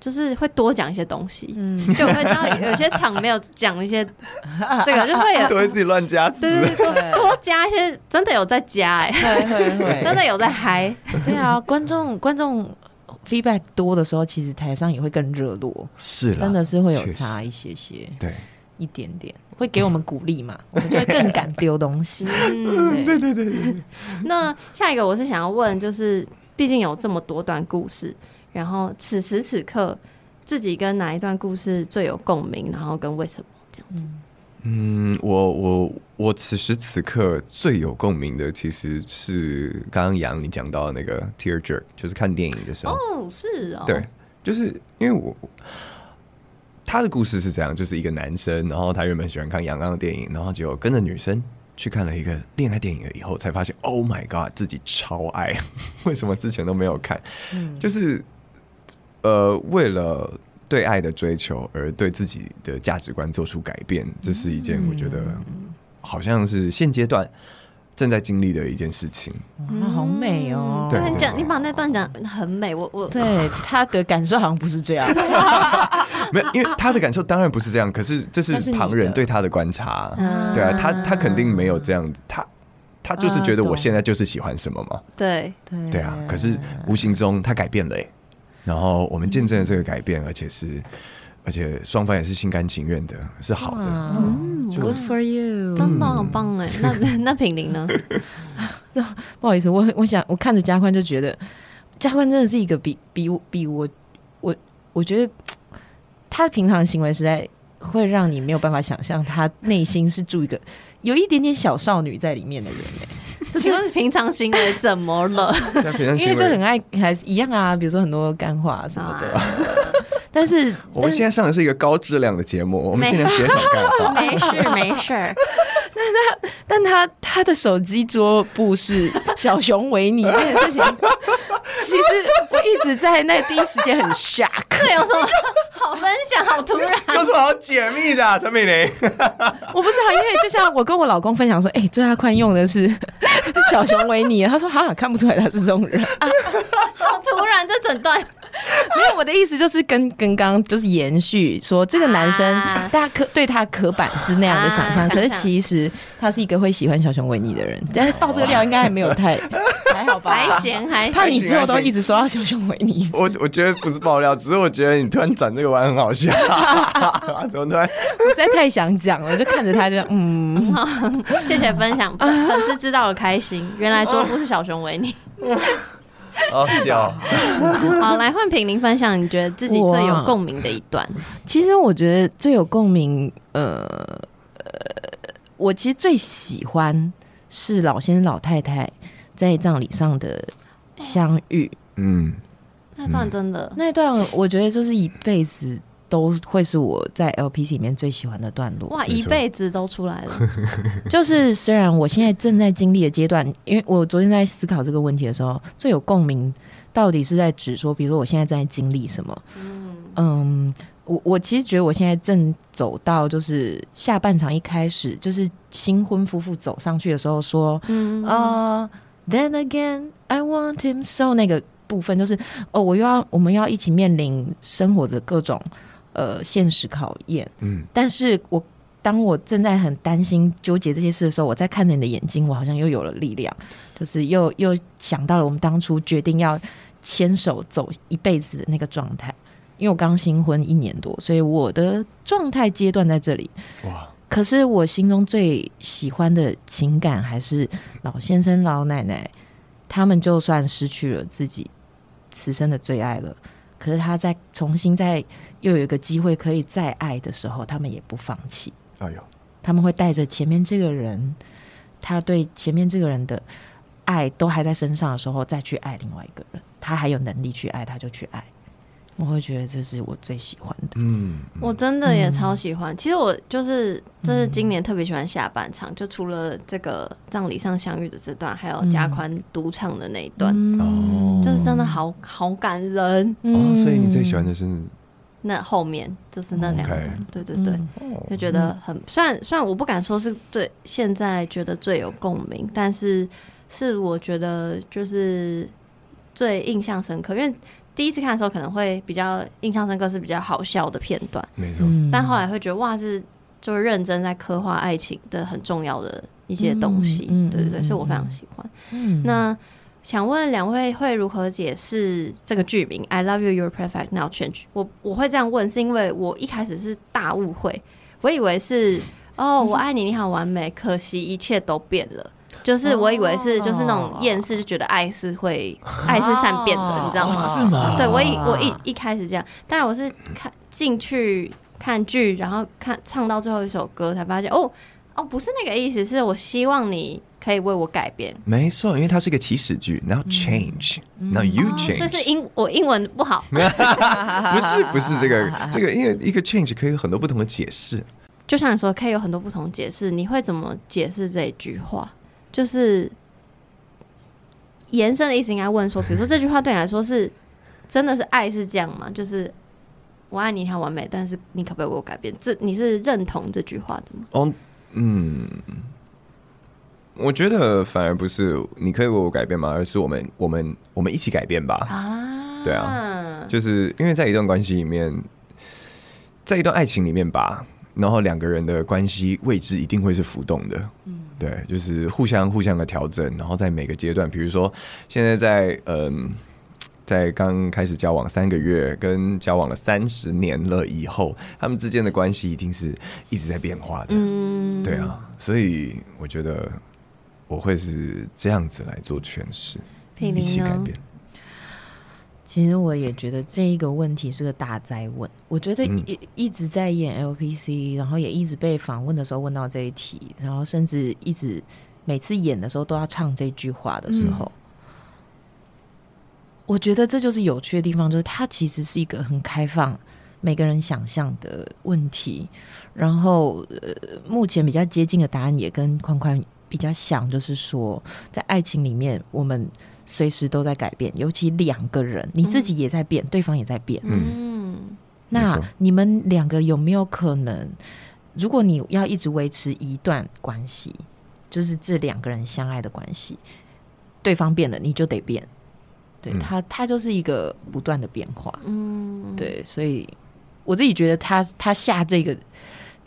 就是会多讲一些东西，嗯，就我会知道有些场没有讲一些，这个就会有，都会自己乱加词，对对对，多加一些，真的有在加哎，会会会，真的有在嗨，对啊，观众观众 feedback 多的时候，其实台上也会更热络，是，真的是会有差一些些，对，一点点会给我们鼓励嘛，我们就会更敢丢东西，嗯，对对对对。那下一个我是想要问，就是毕竟有这么多段故事。然后此时此刻，自己跟哪一段故事最有共鸣？然后跟为什么这样子？嗯，我我我此时此刻最有共鸣的，其实是刚刚杨你讲到的那个 tear jerk，就是看电影的时候。哦，是哦，对，就是因为我他的故事是这样，就是一个男生，然后他原本喜欢看阳刚的电影，然后就跟着女生去看了一个恋爱电影了以后，才发现 Oh my God，自己超爱，为什么之前都没有看？嗯，就是。呃，为了对爱的追求而对自己的价值观做出改变，这是一件我觉得好像是现阶段正在经历的一件事情。嗯，好美哦！对，你讲，你把那段讲很美。我我对他的感受好像不是这样 没有，因为他的感受当然不是这样。可是这是旁人对他的观察，对啊，他他肯定没有这样子，他他就是觉得我现在就是喜欢什么嘛。对对对啊，可是无形中他改变了欸。然后我们见证了这个改变，而且是，而且双方也是心甘情愿的，是好的。嗯，Good for you，真的好棒哎！那那品玲呢？不好意思，我我想我看着嘉宽就觉得，嘉宽真的是一个比比比我我我觉得他平常的行为实在会让你没有办法想象，他内心是住一个有一点点小少女在里面的人 请问平常行为怎么了？因为就很爱，还是一样啊。比如说很多干话什么的。但是我们现在上的是一个高质量的节目，我们尽量减少干话。没事没事。但他但他他的手机桌布是小熊维尼这件事情，其实我一直在那第一时间很 shock。这有什么好分享？好突然，有什么好解密的？陈美玲，我不知道，因为就像我跟我老公分享说，哎、欸，最快用的是小熊维尼，他说好像看不出来他是这种人，好突然这整段。没有，我的意思就是跟跟刚刚就是延续说，这个男生大家刻对他刻板是那样的想象，可是其实他是一个会喜欢小熊维尼的人。但是爆这个料应该还没有太 还好吧？还行还行。怕你之后都一直说到小熊维尼。我我觉得不是爆料，只是我觉得你突然转这个弯很好笑。怎么突然？实在太想讲了，就看着他就嗯，谢谢分享，粉丝知道了开心。原来桌布是小熊维尼。好笑，好，来换品林分享，你觉得自己最有共鸣的一段？其实我觉得最有共鸣，呃呃，我其实最喜欢是老先生老太太在葬礼上的相遇。嗯，那段真的，那段我觉得就是一辈子。都会是我在 LPC 里面最喜欢的段落。哇，一辈子都出来了。就是虽然我现在正在经历的阶段，因为我昨天在思考这个问题的时候，最有共鸣到底是在指说，比如说我现在正在经历什么？嗯，嗯，我我其实觉得我现在正走到就是下半场一开始，就是新婚夫妇走上去的时候说，嗯啊、uh,，Then again I want him so 那个部分，就是哦，我又要我们要一起面临生活的各种。呃，现实考验。嗯，但是我当我正在很担心、纠结这些事的时候，我在看着你的眼睛，我好像又有了力量，就是又又想到了我们当初决定要牵手走一辈子的那个状态。因为我刚新婚一年多，所以我的状态阶段在这里。哇！可是我心中最喜欢的情感还是老先生、老奶奶，他们就算失去了自己此生的最爱了，可是他在重新再。又有一个机会可以再爱的时候，他们也不放弃。哎呦，他们会带着前面这个人，他对前面这个人的爱都还在身上的时候，再去爱另外一个人。他还有能力去爱，他就去爱。我会觉得这是我最喜欢的。嗯，我真的也超喜欢。嗯、其实我就是，就是今年特别喜欢下半场，嗯、就除了这个葬礼上相遇的这段，还有加宽独唱的那一段，哦、嗯，就是真的好好感人。哦，所以你最喜欢的是那后面，就是那两个。Okay 对对对，嗯、就觉得很，虽然虽然我不敢说是最现在觉得最有共鸣，但是是我觉得就是最印象深刻，因为。第一次看的时候可能会比较印象深刻，是比较好笑的片段，没错。但后来会觉得哇，是就是认真在刻画爱情的很重要的一些东西，嗯、对对对，所以我非常喜欢。嗯、那想问两位会如何解释这个剧名 “I love you, you're perfect, now change”？我我会这样问，是因为我一开始是大误会，我以为是哦，我爱你，你好完美，可惜一切都变了。就是我以为是就是那种厌世，就觉得爱是会爱是善变的，你知道吗？是吗？对，我一我一一开始这样，但是我是看进去看剧，然后看唱到最后一首歌，才发现哦哦，不是那个意思，是我希望你可以为我改变。没错，因为它是个起始句，Now change，Now you change。这是英我英文不好 不是不是这个 这个，因为一个 change 可以有很多不同的解释。就像你说，可以有很多不同解释，你会怎么解释这一句话？就是延伸的意思，应该问说，比如说这句话对你来说是真的是爱是这样吗？就是我爱你很完美，但是你可不可以为我改变？这你是认同这句话的吗？哦，嗯，我觉得反而不是你可以为我改变吗？而是我们我们我们一起改变吧。啊，对啊，就是因为在一段关系里面，在一段爱情里面吧，然后两个人的关系位置一定会是浮动的。嗯。对，就是互相互相的调整，然后在每个阶段，比如说现在在嗯，在刚开始交往三个月，跟交往了三十年了以后，他们之间的关系一定是一直在变化的。嗯，对啊，所以我觉得我会是这样子来做诠释，一起改变。其实我也觉得这一个问题是个大灾问。我觉得一一直在演 LPC，然后也一直被访问的时候问到这一题，然后甚至一直每次演的时候都要唱这句话的时候，我觉得这就是有趣的地方，就是它其实是一个很开放、每个人想象的问题。然后，呃，目前比较接近的答案也跟宽宽比较像，就是说在爱情里面，我们。随时都在改变，尤其两个人，你自己也在变，嗯、对方也在变。嗯，那你们两个有没有可能，如果你要一直维持一段关系，就是这两个人相爱的关系，对方变了，你就得变。对他，他就是一个不断的变化。嗯，对，所以我自己觉得他他下这个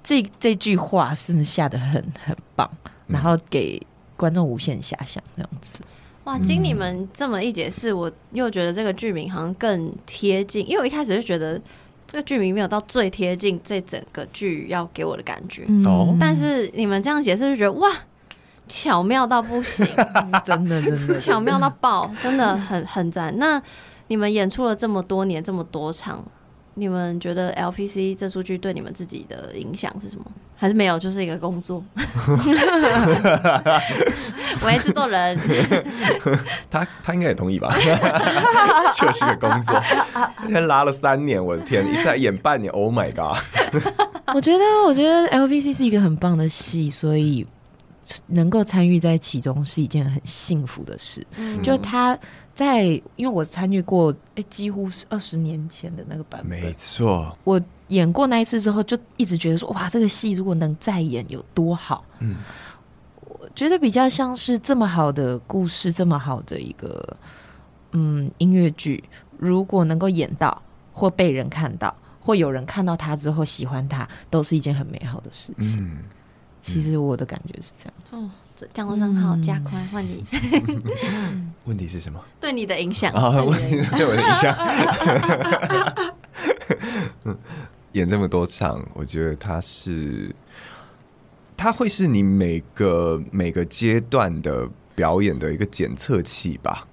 这这句话是下的很很棒，然后给观众无限遐想这样子。哇，经你们这么一解释，我又觉得这个剧名好像更贴近，因为我一开始就觉得这个剧名没有到最贴近这整个剧要给我的感觉。哦，但是你们这样解释就觉得哇，巧妙到不行，真的真的 巧妙到爆，真的很很赞。那你们演出了这么多年，这么多场。你们觉得 LPC 这出剧对你们自己的影响是什么？还是没有，就是一个工作？我也制作人，他他应该也同意吧？就是一个工作，今天拉了三年，我的天，一再演半年，Oh my god！我觉得，我觉得 LPC 是一个很棒的戏，所以能够参与在其中是一件很幸福的事。嗯、就他。在，因为我参与过，哎、欸，几乎是二十年前的那个版本。没错，我演过那一次之后，就一直觉得说，哇，这个戏如果能再演有多好。嗯，我觉得比较像是这么好的故事，这么好的一个嗯音乐剧，如果能够演到，或被人看到，或有人看到他之后喜欢他，都是一件很美好的事情。嗯，其实我的感觉是这样。哦。降落伞好，加宽换你。问题是什么？对你的影响啊？问题是对我的影响。演这么多场，我觉得他是，他会是你每个每个阶段的表演的一个检测器吧？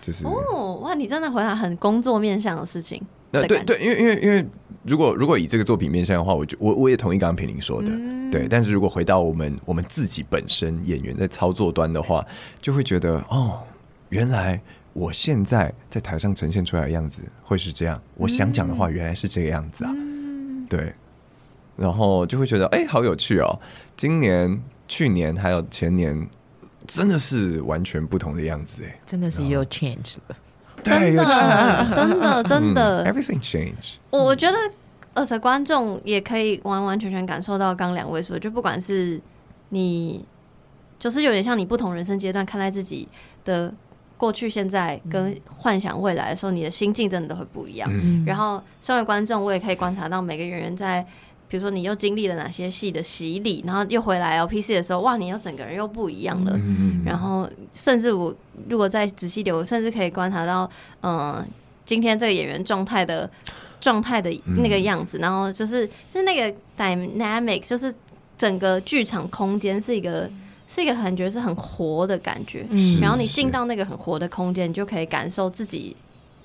就是哦，哇，你真的回答很工作面向的事情。那对对，因为因为因为。如果如果以这个作品面向的话，我就我我也同意刚刚平林说的，嗯、对。但是如果回到我们我们自己本身演员在操作端的话，就会觉得哦，原来我现在在台上呈现出来的样子会是这样，我想讲的话原来是这个样子啊，嗯、对，然后就会觉得哎、欸，好有趣哦。今年、去年还有前年，真的是完全不同的样子哎，真的是又 change 了，真的，真的，真的，everything change。我觉得，而且观众也可以完完全全感受到刚两位说，就不管是你，就是有点像你不同人生阶段看待自己的。过去、现在跟幻想未来的时候，你的心境真的都会不一样。嗯、然后，身为观众，我也可以观察到每个演员在，比如说你又经历了哪些戏的洗礼，然后又回来 LPC 的时候，哇，你又整个人又不一样了。嗯、然后，甚至我如果再仔细留，甚至可以观察到，嗯、呃，今天这个演员状态的状态的那个样子，嗯、然后就是是那个 dynamic，就是整个剧场空间是一个。是一个感觉是很活的感觉，嗯、然后你进到那个很活的空间，你就可以感受自己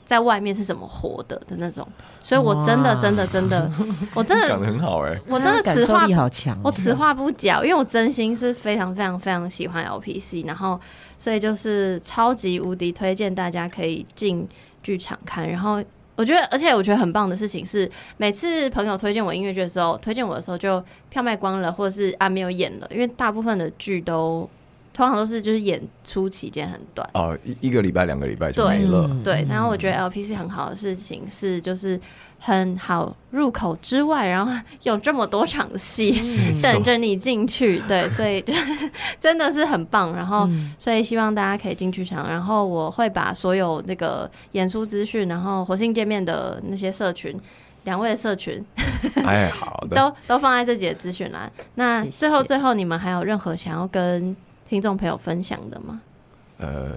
在外面是怎么活的的那种。所以我真的真的真的，我真的讲的很好哎、欸，我真的此话好强，我此话不假，因为我真心是非常非常非常喜欢 LPC，然后所以就是超级无敌推荐大家可以进剧场看，然后。我觉得，而且我觉得很棒的事情是，每次朋友推荐我音乐剧的时候，推荐我的时候就票卖光了，或者是啊没有演了，因为大部分的剧都通常都是就是演出期间很短哦，一一个礼拜、两个礼拜就没了。对，对，然后我觉得 LPC 很好的事情是就是。很好入口之外，然后有这么多场戏等着你进去，对，所以真的是很棒。然后，所以希望大家可以进剧场。然后我会把所有那个演出资讯，然后火星见面的那些社群，两位的社群，哎，好的，都都放在这集的资讯栏。那最后最后，你们还有任何想要跟听众朋友分享的吗？呃。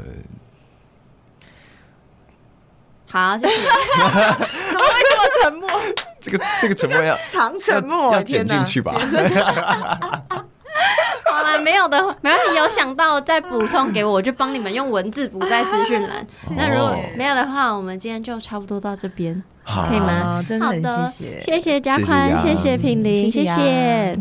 好，谢谢。怎么会这么沉默？这个这个沉默要长沉默，要剪进去吧。好了，没有的，没有你有想到再补充给我，我就帮你们用文字补在资讯栏。那如果没有的话，我们今天就差不多到这边，可以吗？好的，谢谢，谢谢嘉宽，谢谢品林，谢谢。